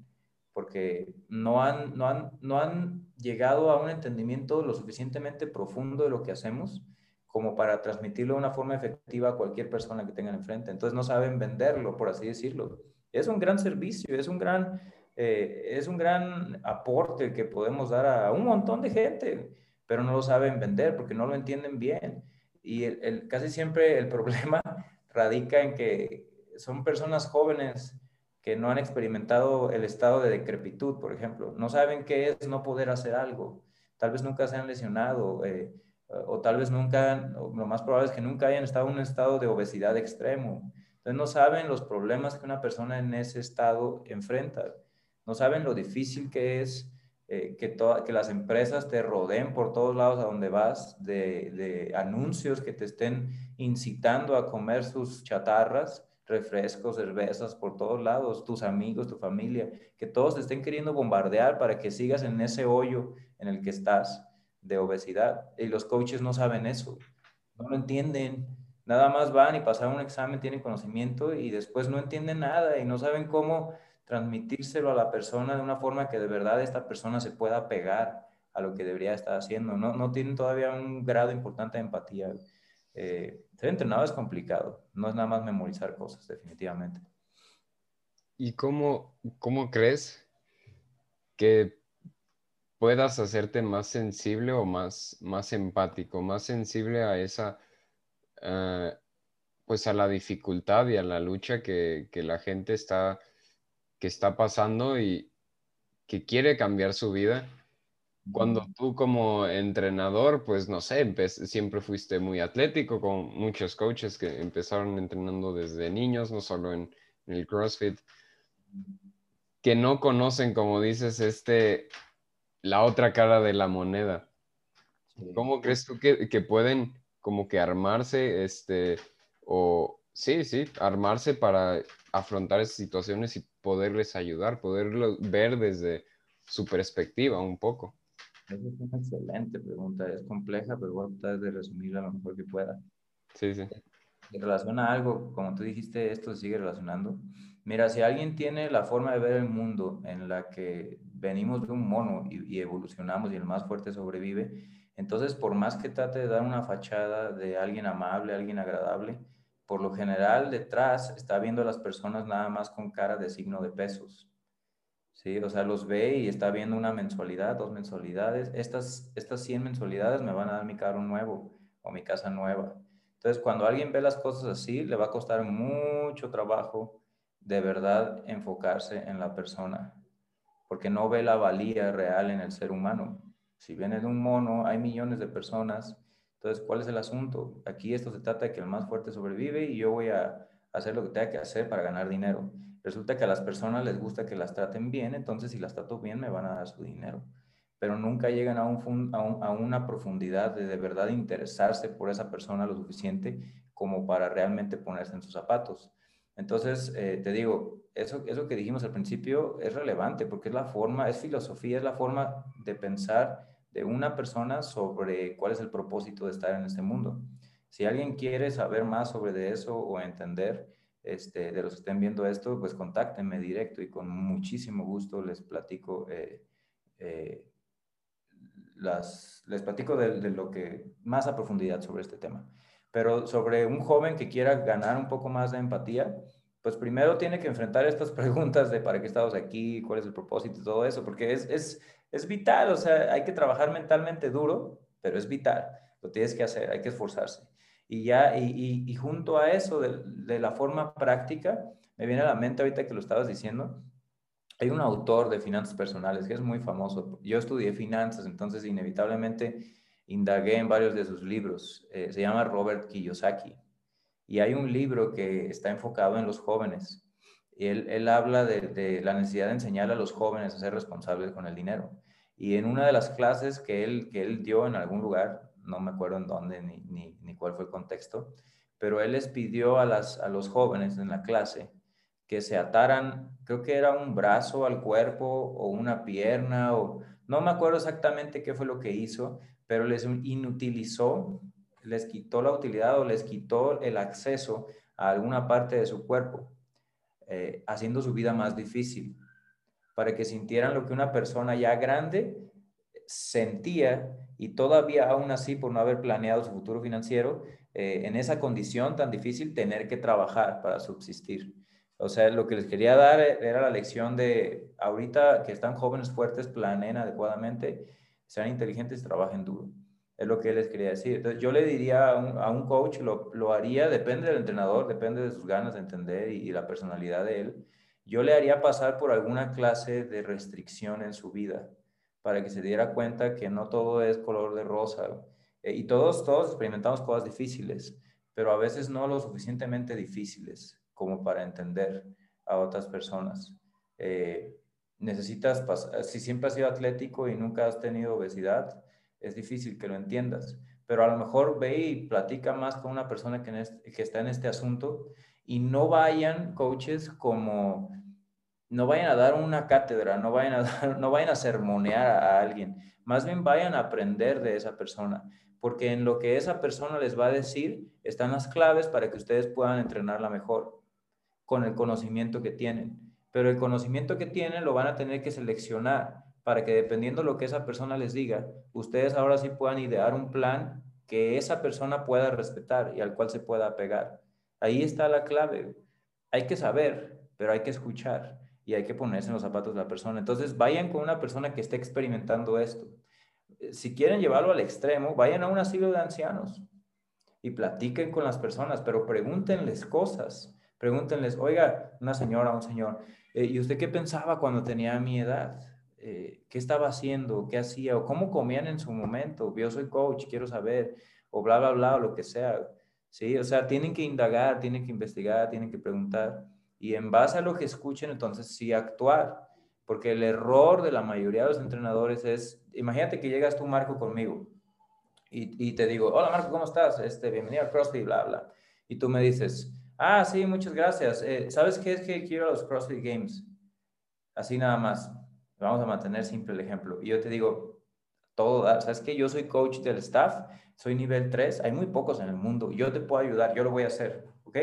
porque no han, no han, no han llegado a un entendimiento lo suficientemente profundo de lo que hacemos como para transmitirlo de una forma efectiva a cualquier persona que tengan enfrente. Entonces no saben venderlo, por así decirlo. Es un gran servicio, es un gran, eh, es un gran aporte que podemos dar a un montón de gente, pero no lo saben vender porque no lo entienden bien. Y el, casi siempre el *laughs* problema radica en que son personas jóvenes que no han experimentado el estado de decrepitud, por ejemplo. No saben qué es no poder hacer algo. Tal vez nunca se han lesionado. Eh, o tal vez nunca, lo más probable es que nunca hayan estado en un estado de obesidad extremo. Entonces no saben los problemas que una persona en ese estado enfrenta. No saben lo difícil que es eh, que, que las empresas te rodeen por todos lados a donde vas, de, de anuncios que te estén incitando a comer sus chatarras, refrescos, cervezas por todos lados, tus amigos, tu familia, que todos te estén queriendo bombardear para que sigas en ese hoyo en el que estás de obesidad. Y los coaches no saben eso, no lo entienden. Nada más van y pasan un examen, tienen conocimiento y después no entienden nada y no saben cómo transmitírselo a la persona de una forma que de verdad esta persona se pueda pegar a lo que debería estar haciendo. No, no tienen todavía un grado importante de empatía. Eh, ser es complicado, no es nada más memorizar cosas, definitivamente. ¿Y cómo, cómo crees que puedas hacerte más sensible o más, más empático, más sensible a esa, eh, pues a la dificultad y a la lucha que, la gente está, que está pasando y que quiere cambiar su vida. Cuando tú como entrenador, pues no sé, siempre fuiste muy atlético, con muchos coaches que empezaron entrenando desde niños, no solo en, en el CrossFit, que no conocen, como dices, este, la otra cara de la moneda. ¿Cómo crees tú que, pueden como que armarse, este, o sí, sí, armarse para afrontar esas situaciones y poderles ayudar, poderlo ver desde su perspectiva un poco? Esa es una excelente pregunta, es compleja, pero voy a tratar de resumirla lo mejor que pueda. Sí, sí. En relación a algo, como tú dijiste, esto se sigue relacionando. Mira, si alguien tiene la forma de ver el mundo en la que venimos de un mono y, evolucionamos y el más fuerte sobrevive, entonces por más que trate de dar una fachada de alguien amable, alguien agradable, por lo general detrás está viendo a las personas nada más con cara de signo de pesos. ¿Sí? O sea, los ve y está viendo una mensualidad, dos mensualidades. Estas, estas 100 mensualidades me van a dar mi carro nuevo o mi casa nueva. Entonces, cuando alguien ve las cosas así, le va a costar mucho trabajo de verdad enfocarse en la persona, porque no ve la valía real en el ser humano. Si viene de un mono, hay millones de personas. Entonces, ¿cuál es el asunto? Aquí esto se trata de que el más fuerte sobrevive y yo voy a hacer lo que tenga que hacer para ganar dinero. Resulta que a las personas les gusta que las traten bien, entonces si las trato bien me van a dar su dinero. Pero nunca llegan a, un, a, una profundidad de de verdad interesarse por esa persona lo suficiente como para realmente ponerse en sus zapatos. Entonces, eh, te digo, eso, eso que dijimos al principio es relevante porque es la forma, es filosofía, es la forma de pensar de una persona sobre cuál es el propósito de estar en este mundo. Si alguien quiere saber más sobre eso o entender este, de los que estén viendo esto, pues contáctenme directo y con muchísimo gusto les platico, eh, eh, las, les platico de lo que más a profundidad sobre este tema. Pero sobre un joven que quiera ganar un poco más de empatía, pues primero tiene que enfrentar estas *laughs* preguntas de para qué estamos aquí, cuál es el propósito y todo eso, porque es, es, es vital, o sea, hay que trabajar mentalmente duro, pero es vital, lo tienes que hacer, hay que esforzarse. Y ya, y, y, junto a eso, de, de, la forma práctica, me viene a la mente ahorita que lo estabas diciendo, hay un autor de finanzas personales que es muy famoso. Yo estudié finanzas, entonces inevitablemente indagué en varios de sus libros. Eh, se llama Robert Kiyosaki. Y hay un libro que está enfocado en los jóvenes. Y él, él habla de, la necesidad de enseñar a los jóvenes a ser responsables con el dinero. Y en una de las clases que él, que él dio en algún lugar, no me acuerdo en dónde ni, ni, ni cuál fue el contexto, pero él les pidió a, las, a los jóvenes en la clase que se ataran, creo que era un brazo al cuerpo o una pierna, o no me acuerdo exactamente qué fue lo que hizo, pero les inutilizó, les quitó la utilidad o les quitó el acceso a alguna parte de su cuerpo, eh, haciendo su vida más difícil, para que sintieran lo que una persona ya grande sentía y todavía aún así, por no haber planeado su futuro financiero, eh, en esa condición tan difícil, tener que trabajar para subsistir. O sea, lo que les quería dar era la lección de ahorita que están jóvenes fuertes, planeen adecuadamente, sean inteligentes y trabajen duro. Es lo que les quería decir. Entonces, yo le diría a un, coach, lo, lo, haría, depende del entrenador, depende de sus ganas de entender y, la personalidad de él. Yo le haría pasar por alguna clase de restricción en su vida para que se diera cuenta que no todo es color de rosa. Eh, y todos, todos experimentamos cosas difíciles, pero a veces no lo suficientemente difíciles como para entender a otras personas. Eh, necesitas, si siempre has sido atlético y nunca has tenido obesidad, es difícil que lo entiendas, pero a lo mejor ve y platica más con una persona que, que está en este asunto y no vayan coaches como, no vayan a dar una cátedra, no vayan a, *laughs* dar, no vayan a sermonear a alguien, más bien vayan a aprender de esa persona, porque en lo que esa persona les va a decir están las claves para que ustedes puedan entrenarla mejor con el conocimiento que tienen. Pero el conocimiento que tienen lo van a tener que seleccionar para que dependiendo de lo que esa persona les diga, ustedes ahora sí puedan idear un plan que esa persona pueda respetar y al cual se pueda apegar. Ahí está la clave. Hay que saber, pero hay que escuchar y hay que ponerse en los zapatos de la persona. Entonces, vayan con una persona que esté experimentando esto. Si quieren llevarlo al extremo, vayan a un asilo de ancianos y platiquen con las personas, pero pregúntenles cosas. Pregúntenles, oiga, una señora, un señor, eh, ¿y usted qué pensaba cuando tenía mi edad? Eh, ¿Qué estaba haciendo? ¿Qué hacía? ¿O cómo comían en su momento? Yo soy coach, quiero saber, o bla, bla, bla, lo que sea. Sí, o sea, tienen que indagar, tienen que investigar, tienen que preguntar. Y en base a lo que escuchen, entonces sí actuar. Porque el error de la mayoría de los entrenadores es, imagínate que llegas tú, Marco, conmigo, y, y te digo, hola Marco, ¿cómo estás? Este, bienvenido a CrossFit, bla, bla. Y tú me dices, Ah, sí, muchas gracias. Eh, ¿Sabes qué es que quiero los CrossFit Games? Así nada más. Vamos a mantener simple el ejemplo. Y yo te digo, todo, ¿sabes qué? Yo soy coach del staff, soy nivel 3, hay muy pocos en el mundo. Yo te puedo ayudar, yo lo voy a hacer, ¿ok?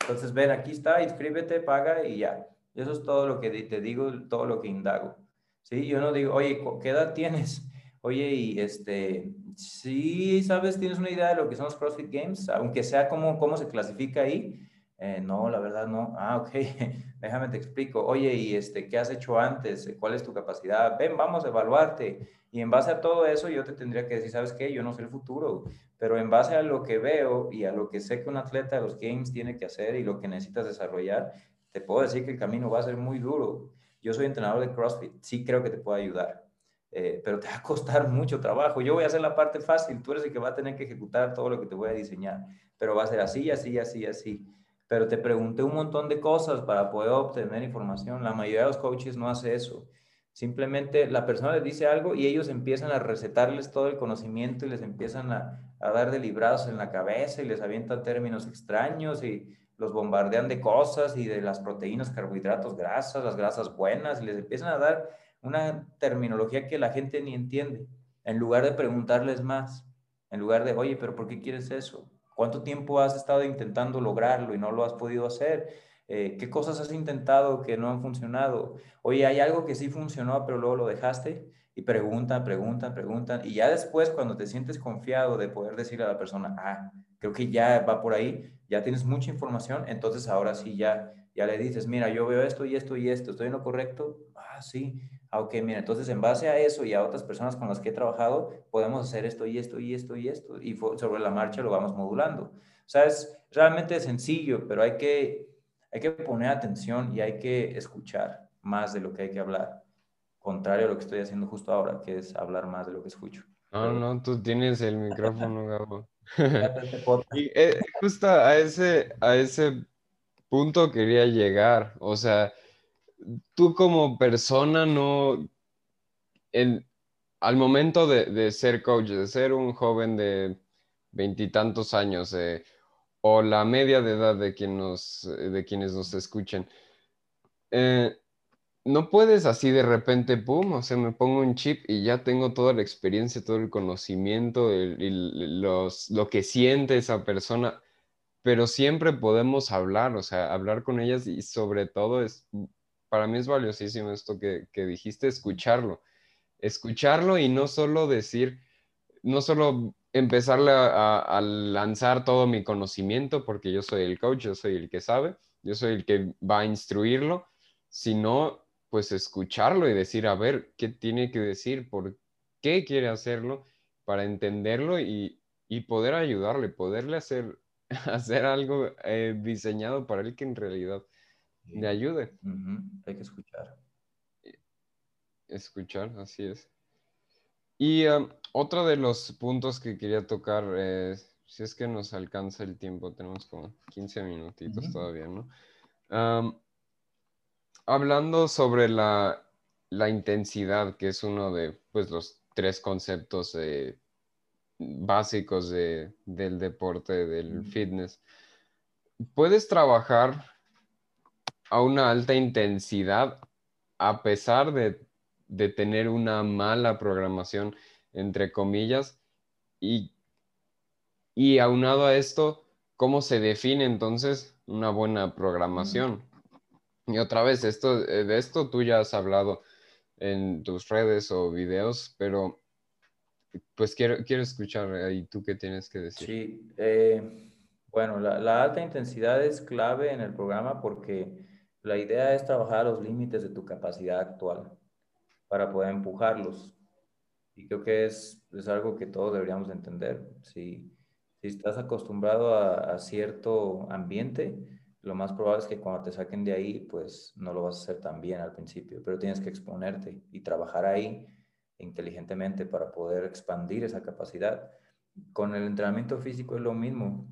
Entonces, ven, aquí está, inscríbete, paga y ya. Eso es todo lo que te digo, todo lo que indago. ¿Sí? Yo no digo, oye, ¿qué edad tienes? *laughs* Oye, y este, sí, ¿sabes? ¿Tienes una idea de lo que son los CrossFit Games? Aunque sea cómo, cómo se clasifica ahí eh, no, la verdad no. Ah, ok, *laughs* déjame te explico. Oye, ¿y este, qué has hecho antes? ¿Cuál es tu capacidad? Ven, vamos a evaluarte. Y en base a todo eso, yo te tendría que decir, ¿sabes qué? Yo no sé el futuro, pero en base a lo que veo y a lo que sé que un atleta de los Games tiene que hacer y lo que necesitas desarrollar, te puedo decir que el camino va a ser muy duro. Yo soy entrenador de CrossFit, sí creo que te puedo ayudar, eh, pero te va a costar mucho trabajo. Yo voy a hacer la parte fácil, tú eres el que va a tener que ejecutar todo lo que te voy a diseñar, pero va a ser así, así, así, así pero te pregunté un montón de cosas para poder obtener información. La mayoría de los coaches no hace eso. Simplemente la persona les dice algo y ellos empiezan a recetarles todo el conocimiento y les empiezan a, dar de librados en la cabeza y les avientan términos extraños y los bombardean de cosas y de las proteínas, carbohidratos, grasas, las grasas buenas y les empiezan a dar una terminología que la gente ni entiende, en lugar de preguntarles más, en lugar de, oye, pero ¿por qué quieres eso? ¿Cuánto tiempo has estado intentando lograrlo y no lo has podido hacer? Eh, ¿Qué cosas has intentado que no han funcionado? Oye, hay algo que sí funcionó, pero luego lo dejaste. Y preguntan, preguntan, preguntan. Y ya después, cuando te sientes confiado de poder decirle a la persona, ah, creo que ya va por ahí, ya tienes mucha información, entonces ahora sí ya, ya le dices, mira, yo veo esto y esto y esto, ¿estoy en lo correcto? Ah, sí. Ah, ok, mira, entonces en base a eso y a otras personas con las que he trabajado, podemos hacer esto y esto y esto y esto, y sobre la marcha lo vamos modulando. O sea, es realmente sencillo, pero hay que, hay que poner atención y hay que escuchar. más de lo que hay que hablar, contrario a lo que estoy haciendo justo ahora, que es hablar más de lo que escucho. No, no, tú tienes el micrófono, Gabo. *laughs* y eh, justo a ese, a ese punto quería llegar. O sea, tú como persona no, al momento de, ser coach, de ser un joven de veintitantos años, eh, o la media de edad de, quien nos, de quienes nos escuchen, eh, no puedes así de repente, pum, o sea, me pongo un chip y ya tengo toda la experiencia, todo el conocimiento, los, lo que siente esa persona, pero siempre podemos hablar, o sea, hablar con ellas y sobre todo es, para mí es valiosísimo esto que, que dijiste, escucharlo, escucharlo y no solo decir, no solo empezarle a, lanzar todo mi conocimiento, porque yo soy el coach, yo soy el que sabe, yo soy el que va a instruirlo, sino pues escucharlo y decir, a ver, ¿qué tiene que decir? ¿Por qué quiere hacerlo? Para entenderlo y, poder ayudarle, poderle hacer, *laughs* hacer algo eh, diseñado para él que en realidad le ayude. Hay que escuchar. Escuchar, así es. Y um, otro de los puntos que quería tocar, es, si es que nos alcanza el tiempo, tenemos como 15 minutitos todavía, ¿no? Um, hablando sobre la, intensidad, que es uno de pues, los tres conceptos eh, básicos del deporte, del fitness, puedes trabajar a una alta intensidad a pesar de, tener una mala programación, entre comillas, y, y aunado a esto, ¿cómo se define entonces una buena programación? Y otra vez, esto, eh, de esto tú ya has hablado en tus redes o videos, pero pues quiero, quiero escuchar ahí tú qué tienes que decir. Sí, eh, bueno, la, alta intensidad es clave en el programa porque la idea es trabajar los límites de tu capacidad actual para poder empujarlos. Y creo que es, es algo que todos deberíamos entender. Si, si estás acostumbrado a, a cierto ambiente, lo más probable es que cuando te saquen de ahí, pues no lo vas a hacer tan bien al principio, pero tienes que exponerte y trabajar ahí inteligentemente para poder expandir esa capacidad. Con el entrenamiento físico es lo mismo,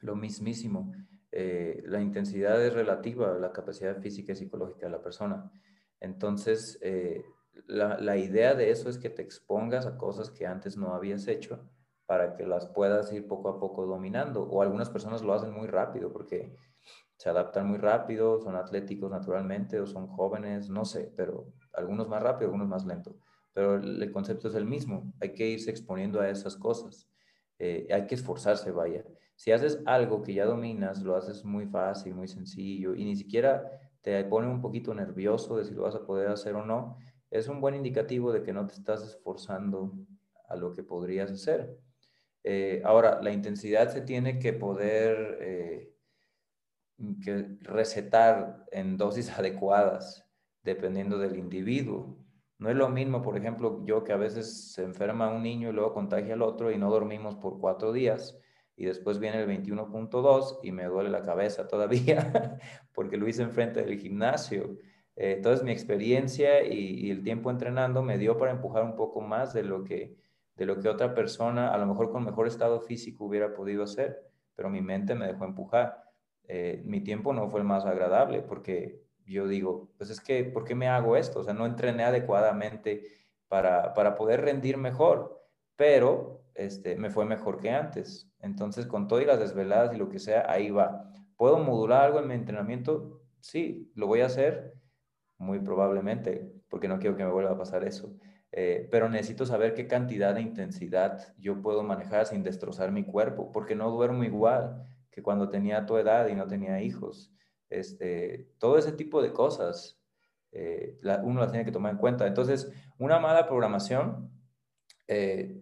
lo mismísimo. Eh, la intensidad es relativa a la capacidad física y psicológica de la persona. Entonces, eh, la, la idea de eso es que te expongas a cosas que antes no habías hecho para que las puedas ir poco a poco dominando. O algunas personas lo hacen muy rápido porque se adaptan muy rápido, son atléticos naturalmente o son jóvenes, no sé, pero algunos más rápido, algunos más lento. Pero el, concepto es el mismo, hay que irse exponiendo a esas cosas, eh, hay que esforzarse, vaya. Si haces algo que ya dominas, lo haces muy fácil, muy sencillo y ni siquiera te pone un poquito nervioso de si lo vas a poder hacer o no, es un buen indicativo de que no te estás esforzando a lo que podrías hacer. Eh, ahora, la intensidad se tiene que poder... Eh, que recetar en dosis *laughs* adecuadas dependiendo del individuo. No es lo mismo, por ejemplo, yo que a veces se enferma un niño y luego contagia al otro y no dormimos por cuatro días y después viene el 21.2 y me duele la cabeza todavía *laughs* porque lo hice enfrente del gimnasio. Eh, entonces mi experiencia y, el tiempo entrenando me dio para empujar un poco más de lo que de lo que otra persona, a lo mejor con mejor estado físico hubiera podido hacer, pero mi mente me dejó empujar. Eh, mi tiempo no fue el más agradable porque yo digo, pues es que, ¿por qué me hago esto? O sea, no entrené adecuadamente para, para poder rendir mejor, pero este, me fue mejor que antes. Entonces, con todas las desveladas y lo que sea, ahí va. ¿Puedo modular algo en mi entrenamiento? Sí, lo voy a hacer, muy probablemente, porque no quiero que me vuelva a pasar eso. Eh, pero necesito saber qué cantidad de intensidad yo puedo manejar sin destrozar mi cuerpo, porque no duermo igual que cuando tenía tu edad y no tenía hijos. Este, todo ese tipo de cosas eh, uno las tiene que tomar en cuenta. Entonces, una mala programación, eh,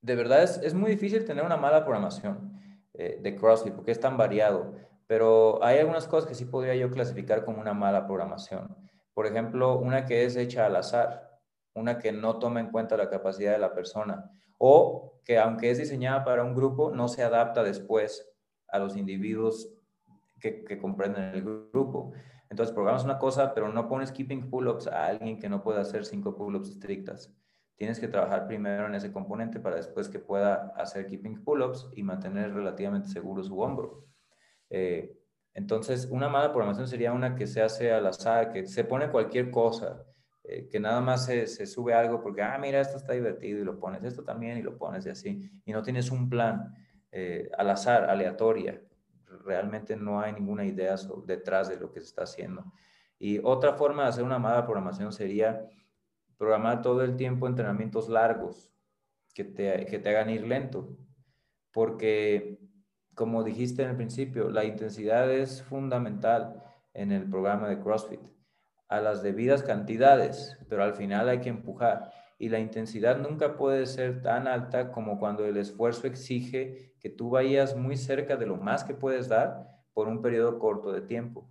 de verdad es, muy difícil tener una mala programación eh, de CrossFit porque es tan variado, pero hay algunas cosas que sí podría yo clasificar como una mala programación. Por ejemplo, una que es hecha al azar, una que no toma en cuenta la capacidad de la persona, o que aunque es diseñada para un grupo, no se adapta después a los individuos que, comprenden el grupo. Entonces programas una cosa, pero no pones keeping pull-ups a alguien que no pueda hacer cinco pull-ups estrictas. Tienes que trabajar primero en ese componente para después que pueda hacer keeping pull-ups y mantener relativamente seguro su hombro. Eh, entonces, una mala programación sería una que se hace al azar, que se pone cualquier cosa, eh, que nada más se, sube algo porque, ah, mira, esto está divertido y lo pones, esto también y lo pones y así, y no tienes un plan eh, al azar, aleatoria. Realmente no hay ninguna idea detrás de lo que se está haciendo. Y otra forma de hacer una mala programación sería programar todo el tiempo entrenamientos largos que te, que te hagan ir lento. Porque, como dijiste en el principio, la intensidad es fundamental en el programa de CrossFit. A las debidas cantidades, pero al final hay que empujar. Y la intensidad nunca puede ser tan alta como cuando el esfuerzo exige que tú vayas muy cerca de lo más que puedes dar por un periodo corto de tiempo.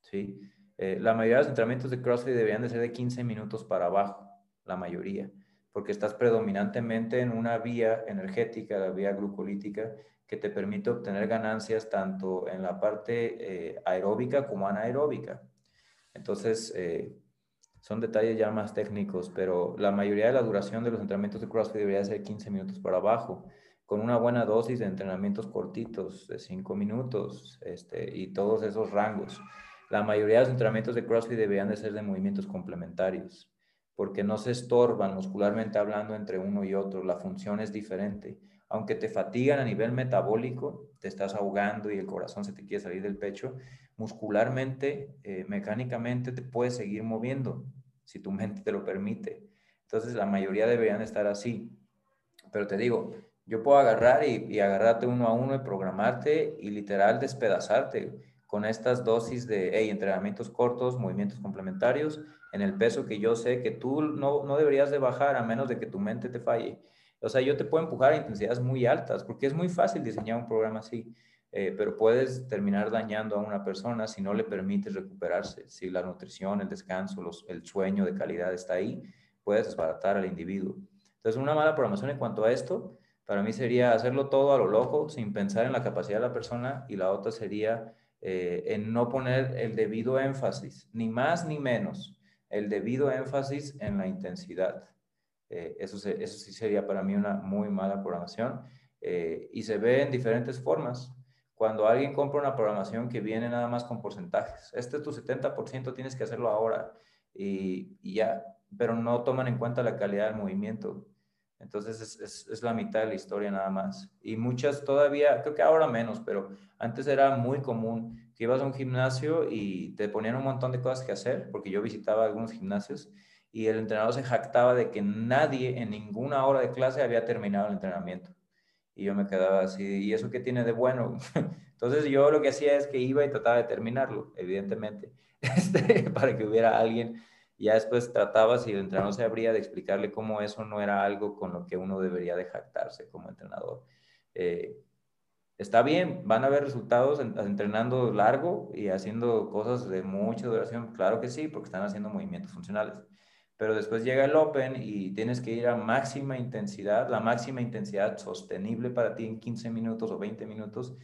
¿sí? Eh, la mayoría de los entrenamientos de CrossFit deberían de ser de 15 minutos para abajo la mayoría, porque estás predominantemente en una vía energética, la vía glucolítica, que te permite obtener ganancias tanto en la parte eh, aeróbica como anaeróbica. Entonces, eh, son detalles ya más técnicos, pero la mayoría de la duración de los entrenamientos de CrossFit debería ser 15 minutos para abajo, con una buena dosis de entrenamientos cortitos, de 5 minutos, este, y todos esos rangos. La mayoría de los entrenamientos de CrossFit deberían de ser de movimientos complementarios porque no se estorban muscularmente hablando entre uno y otro, la función es diferente. Aunque te fatigan a nivel metabólico, te estás ahogando y el corazón se te quiere salir del pecho, muscularmente, eh, mecánicamente te puedes seguir moviendo si tu mente te lo permite. Entonces la mayoría deberían estar así. Pero te digo, yo puedo agarrar y, y agarrarte uno a uno y programarte y literal despedazarte con estas dosis de hey, entrenamientos cortos, movimientos complementarios, en el peso que yo sé que tú no, no deberías de bajar a menos de que tu mente te falle. O sea, yo te puedo empujar a intensidades muy altas, porque es muy fácil diseñar un programa así, eh, pero puedes terminar dañando a una persona si no le permites recuperarse. Si la nutrición, el descanso, los, el sueño de calidad está ahí, puedes desbaratar al individuo. Entonces, una mala programación en cuanto a esto, para mí sería hacerlo todo a lo loco, sin pensar en la capacidad de la persona, y la otra sería eh, en no poner el debido énfasis, ni más ni menos, el debido énfasis en la intensidad. Eh, eso, eso sí sería para mí una muy mala programación eh, y se ve en diferentes formas. Cuando alguien compra una programación que viene nada más con porcentajes, este es tu 70%, tienes que hacerlo ahora y, y ya, pero no toman en cuenta la calidad del movimiento. Entonces es, es, la mitad de la historia nada más. Y muchas todavía, creo que ahora menos, pero antes era muy común que ibas a un gimnasio y te ponían un montón de cosas que hacer, porque yo visitaba algunos gimnasios y el entrenador se jactaba de que nadie en ninguna hora de clase había terminado el entrenamiento. Y yo me quedaba así, ¿y eso qué tiene de bueno? *laughs* Entonces yo lo que hacía es que iba y trataba de terminarlo, evidentemente, *laughs* este, para que hubiera alguien ya después trataba, si el entrenador se abría, de explicarle cómo eso no era algo con lo que uno debería de jactarse como entrenador. Eh, está bien, van a haber resultados entrenando largo y haciendo cosas de mucha duración, claro que sí, porque están haciendo movimientos funcionales. Pero después llega el Open y tienes que ir a máxima intensidad, la máxima intensidad sostenible para ti en 15 minutos o 20 minutos.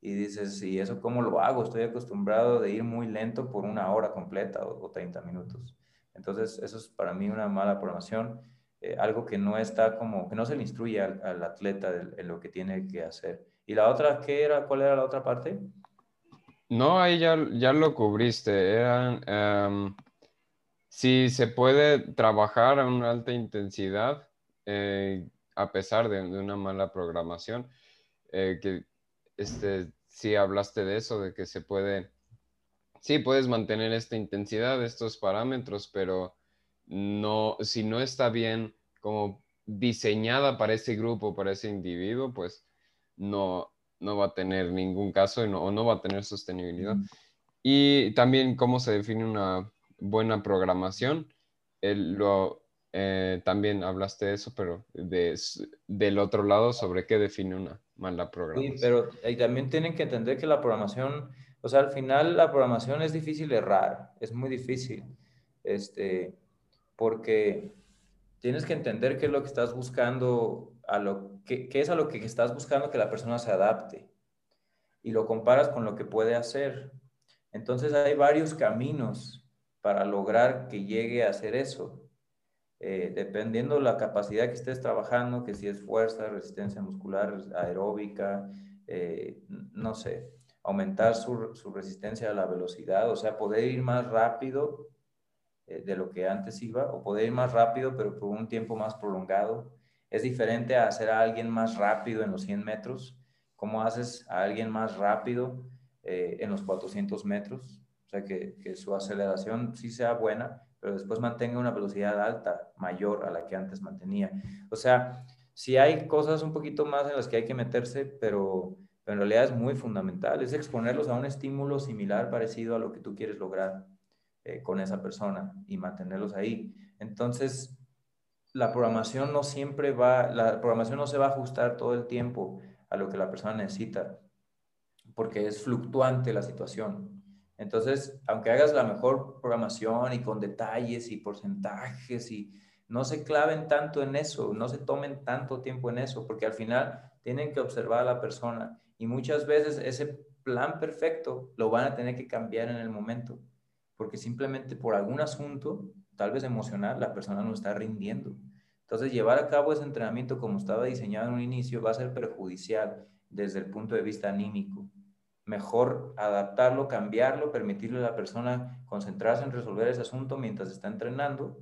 Y dices, ¿y eso cómo lo hago? Estoy acostumbrado de ir muy lento por una hora completa o, o 30 minutos. Entonces, eso es para mí una mala programación, eh, algo que no está como, que no se le instruye al, atleta en lo que tiene que hacer. ¿Y la otra qué era? ¿Cuál era la otra parte? No, ahí ya, ya lo cubriste. Eran, em, si se puede trabajar a una alta intensidad, eh, a pesar de, una mala programación, eh, que este, sí hablaste de eso, de que se puede sí puedes mantener esta intensidad, estos parámetros, pero no, si no está bien como diseñada para ese grupo, para ese individuo, pues no, no va a tener ningún caso o no va a tener sostenibilidad. Y también cómo se define una buena programación. lo, eh, también hablaste de eso, pero de, del otro lado, sobre qué define una mala programación. Sí, pero también tienen que entender que la programación o sea, al final la programación es difícil errar, es muy difícil, este, porque tienes que entender qué es lo que estás buscando, a lo, qué, es a lo que estás buscando que la persona se adapte y lo comparas con lo que puede hacer. Entonces hay varios caminos para lograr que llegue a hacer eso. Eh, dependiendo la capacidad que estés trabajando, que si es fuerza, resistencia muscular, aeróbica, eh, no sé, aumentar su, resistencia a la velocidad, o sea, poder ir más rápido eh, de lo que antes iba, o poder ir más rápido, pero por un tiempo más prolongado. Es diferente a hacer a alguien más rápido en los 100 metros. ¿Cómo haces a alguien más rápido en los 400 metros? O sea, que, su aceleración sí sea buena, pero después mantenga una velocidad alta, mayor a la que antes mantenía. O sea, sí hay cosas un poquito más en las que hay que meterse, pero, en realidad es muy fundamental, es exponerlos a un estímulo similar, parecido a lo que tú quieres lograr eh, con esa persona y mantenerlos ahí. Entonces, la programación no siempre va, la programación no se va a ajustar todo el tiempo a lo que la persona necesita, porque es fluctuante la situación. Entonces, aunque hagas la mejor programación y con detalles y porcentajes y no se claven tanto en eso, no se tomen tanto tiempo en eso, porque al final tienen que observar a la persona y muchas veces ese plan perfecto lo van a tener que cambiar en el momento, porque simplemente por algún asunto, tal vez emocional, la persona no está rindiendo. Entonces, llevar a cabo ese entrenamiento como estaba diseñado en un inicio va a ser perjudicial desde el punto de vista anímico mejor adaptarlo, cambiarlo, permitirle a la persona concentrarse en resolver ese asunto mientras está entrenando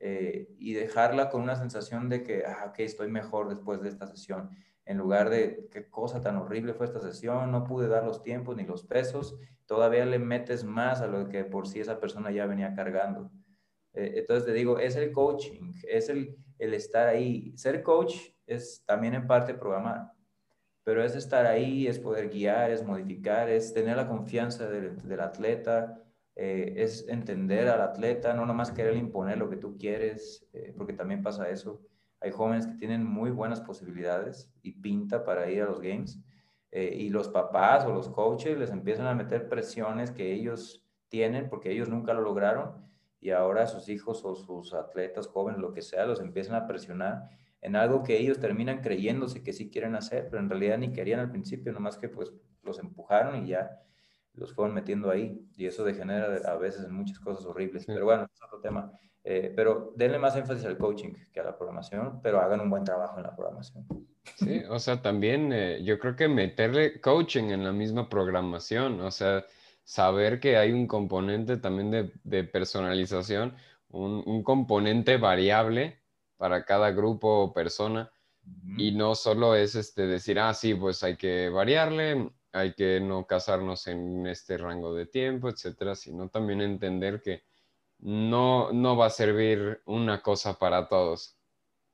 eh, y dejarla con una sensación de que, ah, ok, estoy mejor después de esta sesión, en lugar de qué cosa tan horrible fue esta sesión, no pude dar los tiempos ni los pesos, todavía le metes más a lo que por sí esa persona ya venía cargando. Eh, entonces te digo, es el coaching, es el, el estar ahí. Ser coach es también en parte programar pero es estar ahí, es poder guiar, es modificar, es tener la confianza del, atleta, eh, es entender al atleta, no nomás querer imponer lo que tú quieres, eh, porque también pasa eso. Hay jóvenes que tienen muy buenas posibilidades y pinta para ir a los games, eh, y los papás o los coaches les empiezan a meter presiones que ellos tienen porque ellos nunca lo lograron y ahora sus hijos o sus atletas jóvenes, lo que sea, los empiezan a presionar en algo que ellos terminan creyéndose que sí quieren hacer, pero en realidad ni querían al principio, nomás que pues los empujaron y ya los fueron metiendo ahí. Y eso degenera a veces en muchas cosas horribles. Pero bueno, es otro tema. Eh, pero denle más énfasis al coaching que a la programación, pero hagan un buen trabajo en la programación. Sí, o sea, también eh, yo creo que meterle coaching en la misma programación, o sea, saber que hay un componente también de, personalización, un, un componente variable para cada grupo o persona. Y no solo es este decir, ah, sí, pues hay que variarle, hay que no casarnos en este rango de tiempo, etcétera, sino también entender que no, no va a servir una cosa para todos.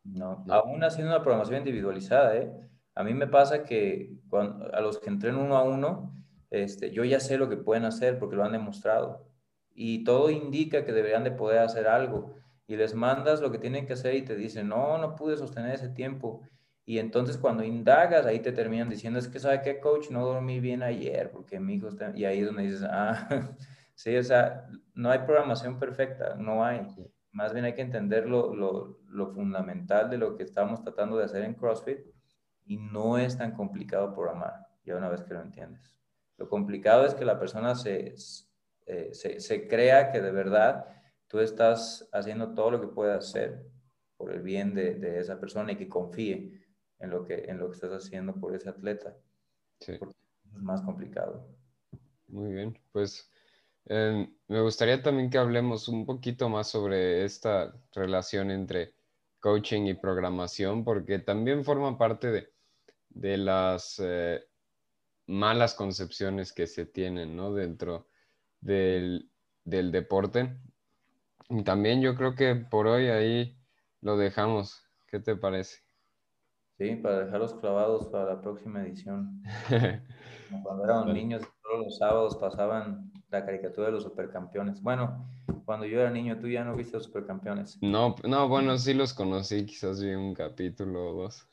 No, aún haciendo una programación individualizada, ¿eh? A mí me pasa que cuando, a los que entreno uno a uno, este, yo ya sé lo que pueden hacer porque lo han demostrado. Y todo indica que deberían de poder hacer algo y les mandas lo que tienen que hacer y te dicen, no, no pude sostener ese tiempo. Y entonces cuando indagas, ahí te terminan diciendo, es que, ¿sabe qué, coach? No dormí bien ayer porque mi hijo está... Y ahí es donde dices, ah, *laughs* sí, o sea, no hay programación perfecta, no hay. Más bien hay que entender lo, lo, lo, fundamental de lo que estamos tratando de hacer en CrossFit y no es tan complicado programar, ya una vez que lo entiendes. Lo complicado es que la persona se, eh, se, se crea que de verdad tú estás haciendo todo lo que puedas hacer por el bien de, esa persona y que confíe en lo que, en lo que estás haciendo por ese atleta. Sí. es más complicado. Muy bien, pues em, me gustaría también que hablemos un poquito más sobre esta relación entre coaching y programación, porque también forma parte de, de las eh, malas concepciones que se tienen ¿no? dentro del, del deporte también yo creo que por hoy ahí lo dejamos. ¿Qué te parece? Sí, para dejarlos clavados para la próxima edición. *laughs* cuando éramos niños, todos los sábados pasaban la caricatura de los supercampeones. Bueno, cuando yo era niño, tú ya no viste los supercampeones. No, no, bueno, sí los conocí, quizás vi un capítulo o dos.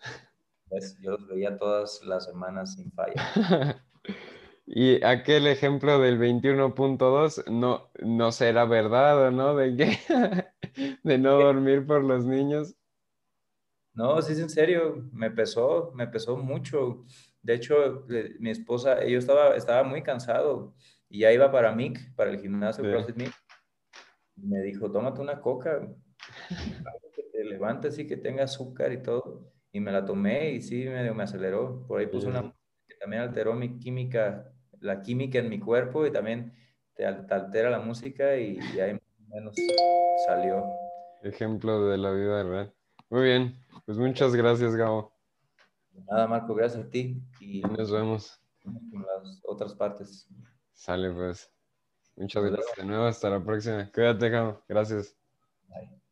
Pues, yo los veía todas las semanas sin falla. *laughs* Y aquel ejemplo del 21.2 no, no será verdad, ¿o no? De que *laughs* de no dormir por los niños. No, sí es en serio, me pesó, me pesó mucho. De hecho, mi esposa, yo estaba, estaba muy cansado Y ya iba para Mick, para el gimnasio CrossFit Mick. Me dijo, tómate una coca, que te levantes y que tenga azúcar y todo. Y me la tomé y sí, medio me aceleró. Por ahí puse una que también alteró mi química, la química en mi cuerpo y también te, altera la música y, ahí más o menos salió. Ejemplo de la vida real. Muy bien, pues muchas gracias, Gabo. Nada, Marco, gracias a ti. Y nos vemos. En las otras partes. Sale, pues. Muchas gracias de nuevo. Hasta la próxima. Cuídate, Gabo. Gracias. Bye.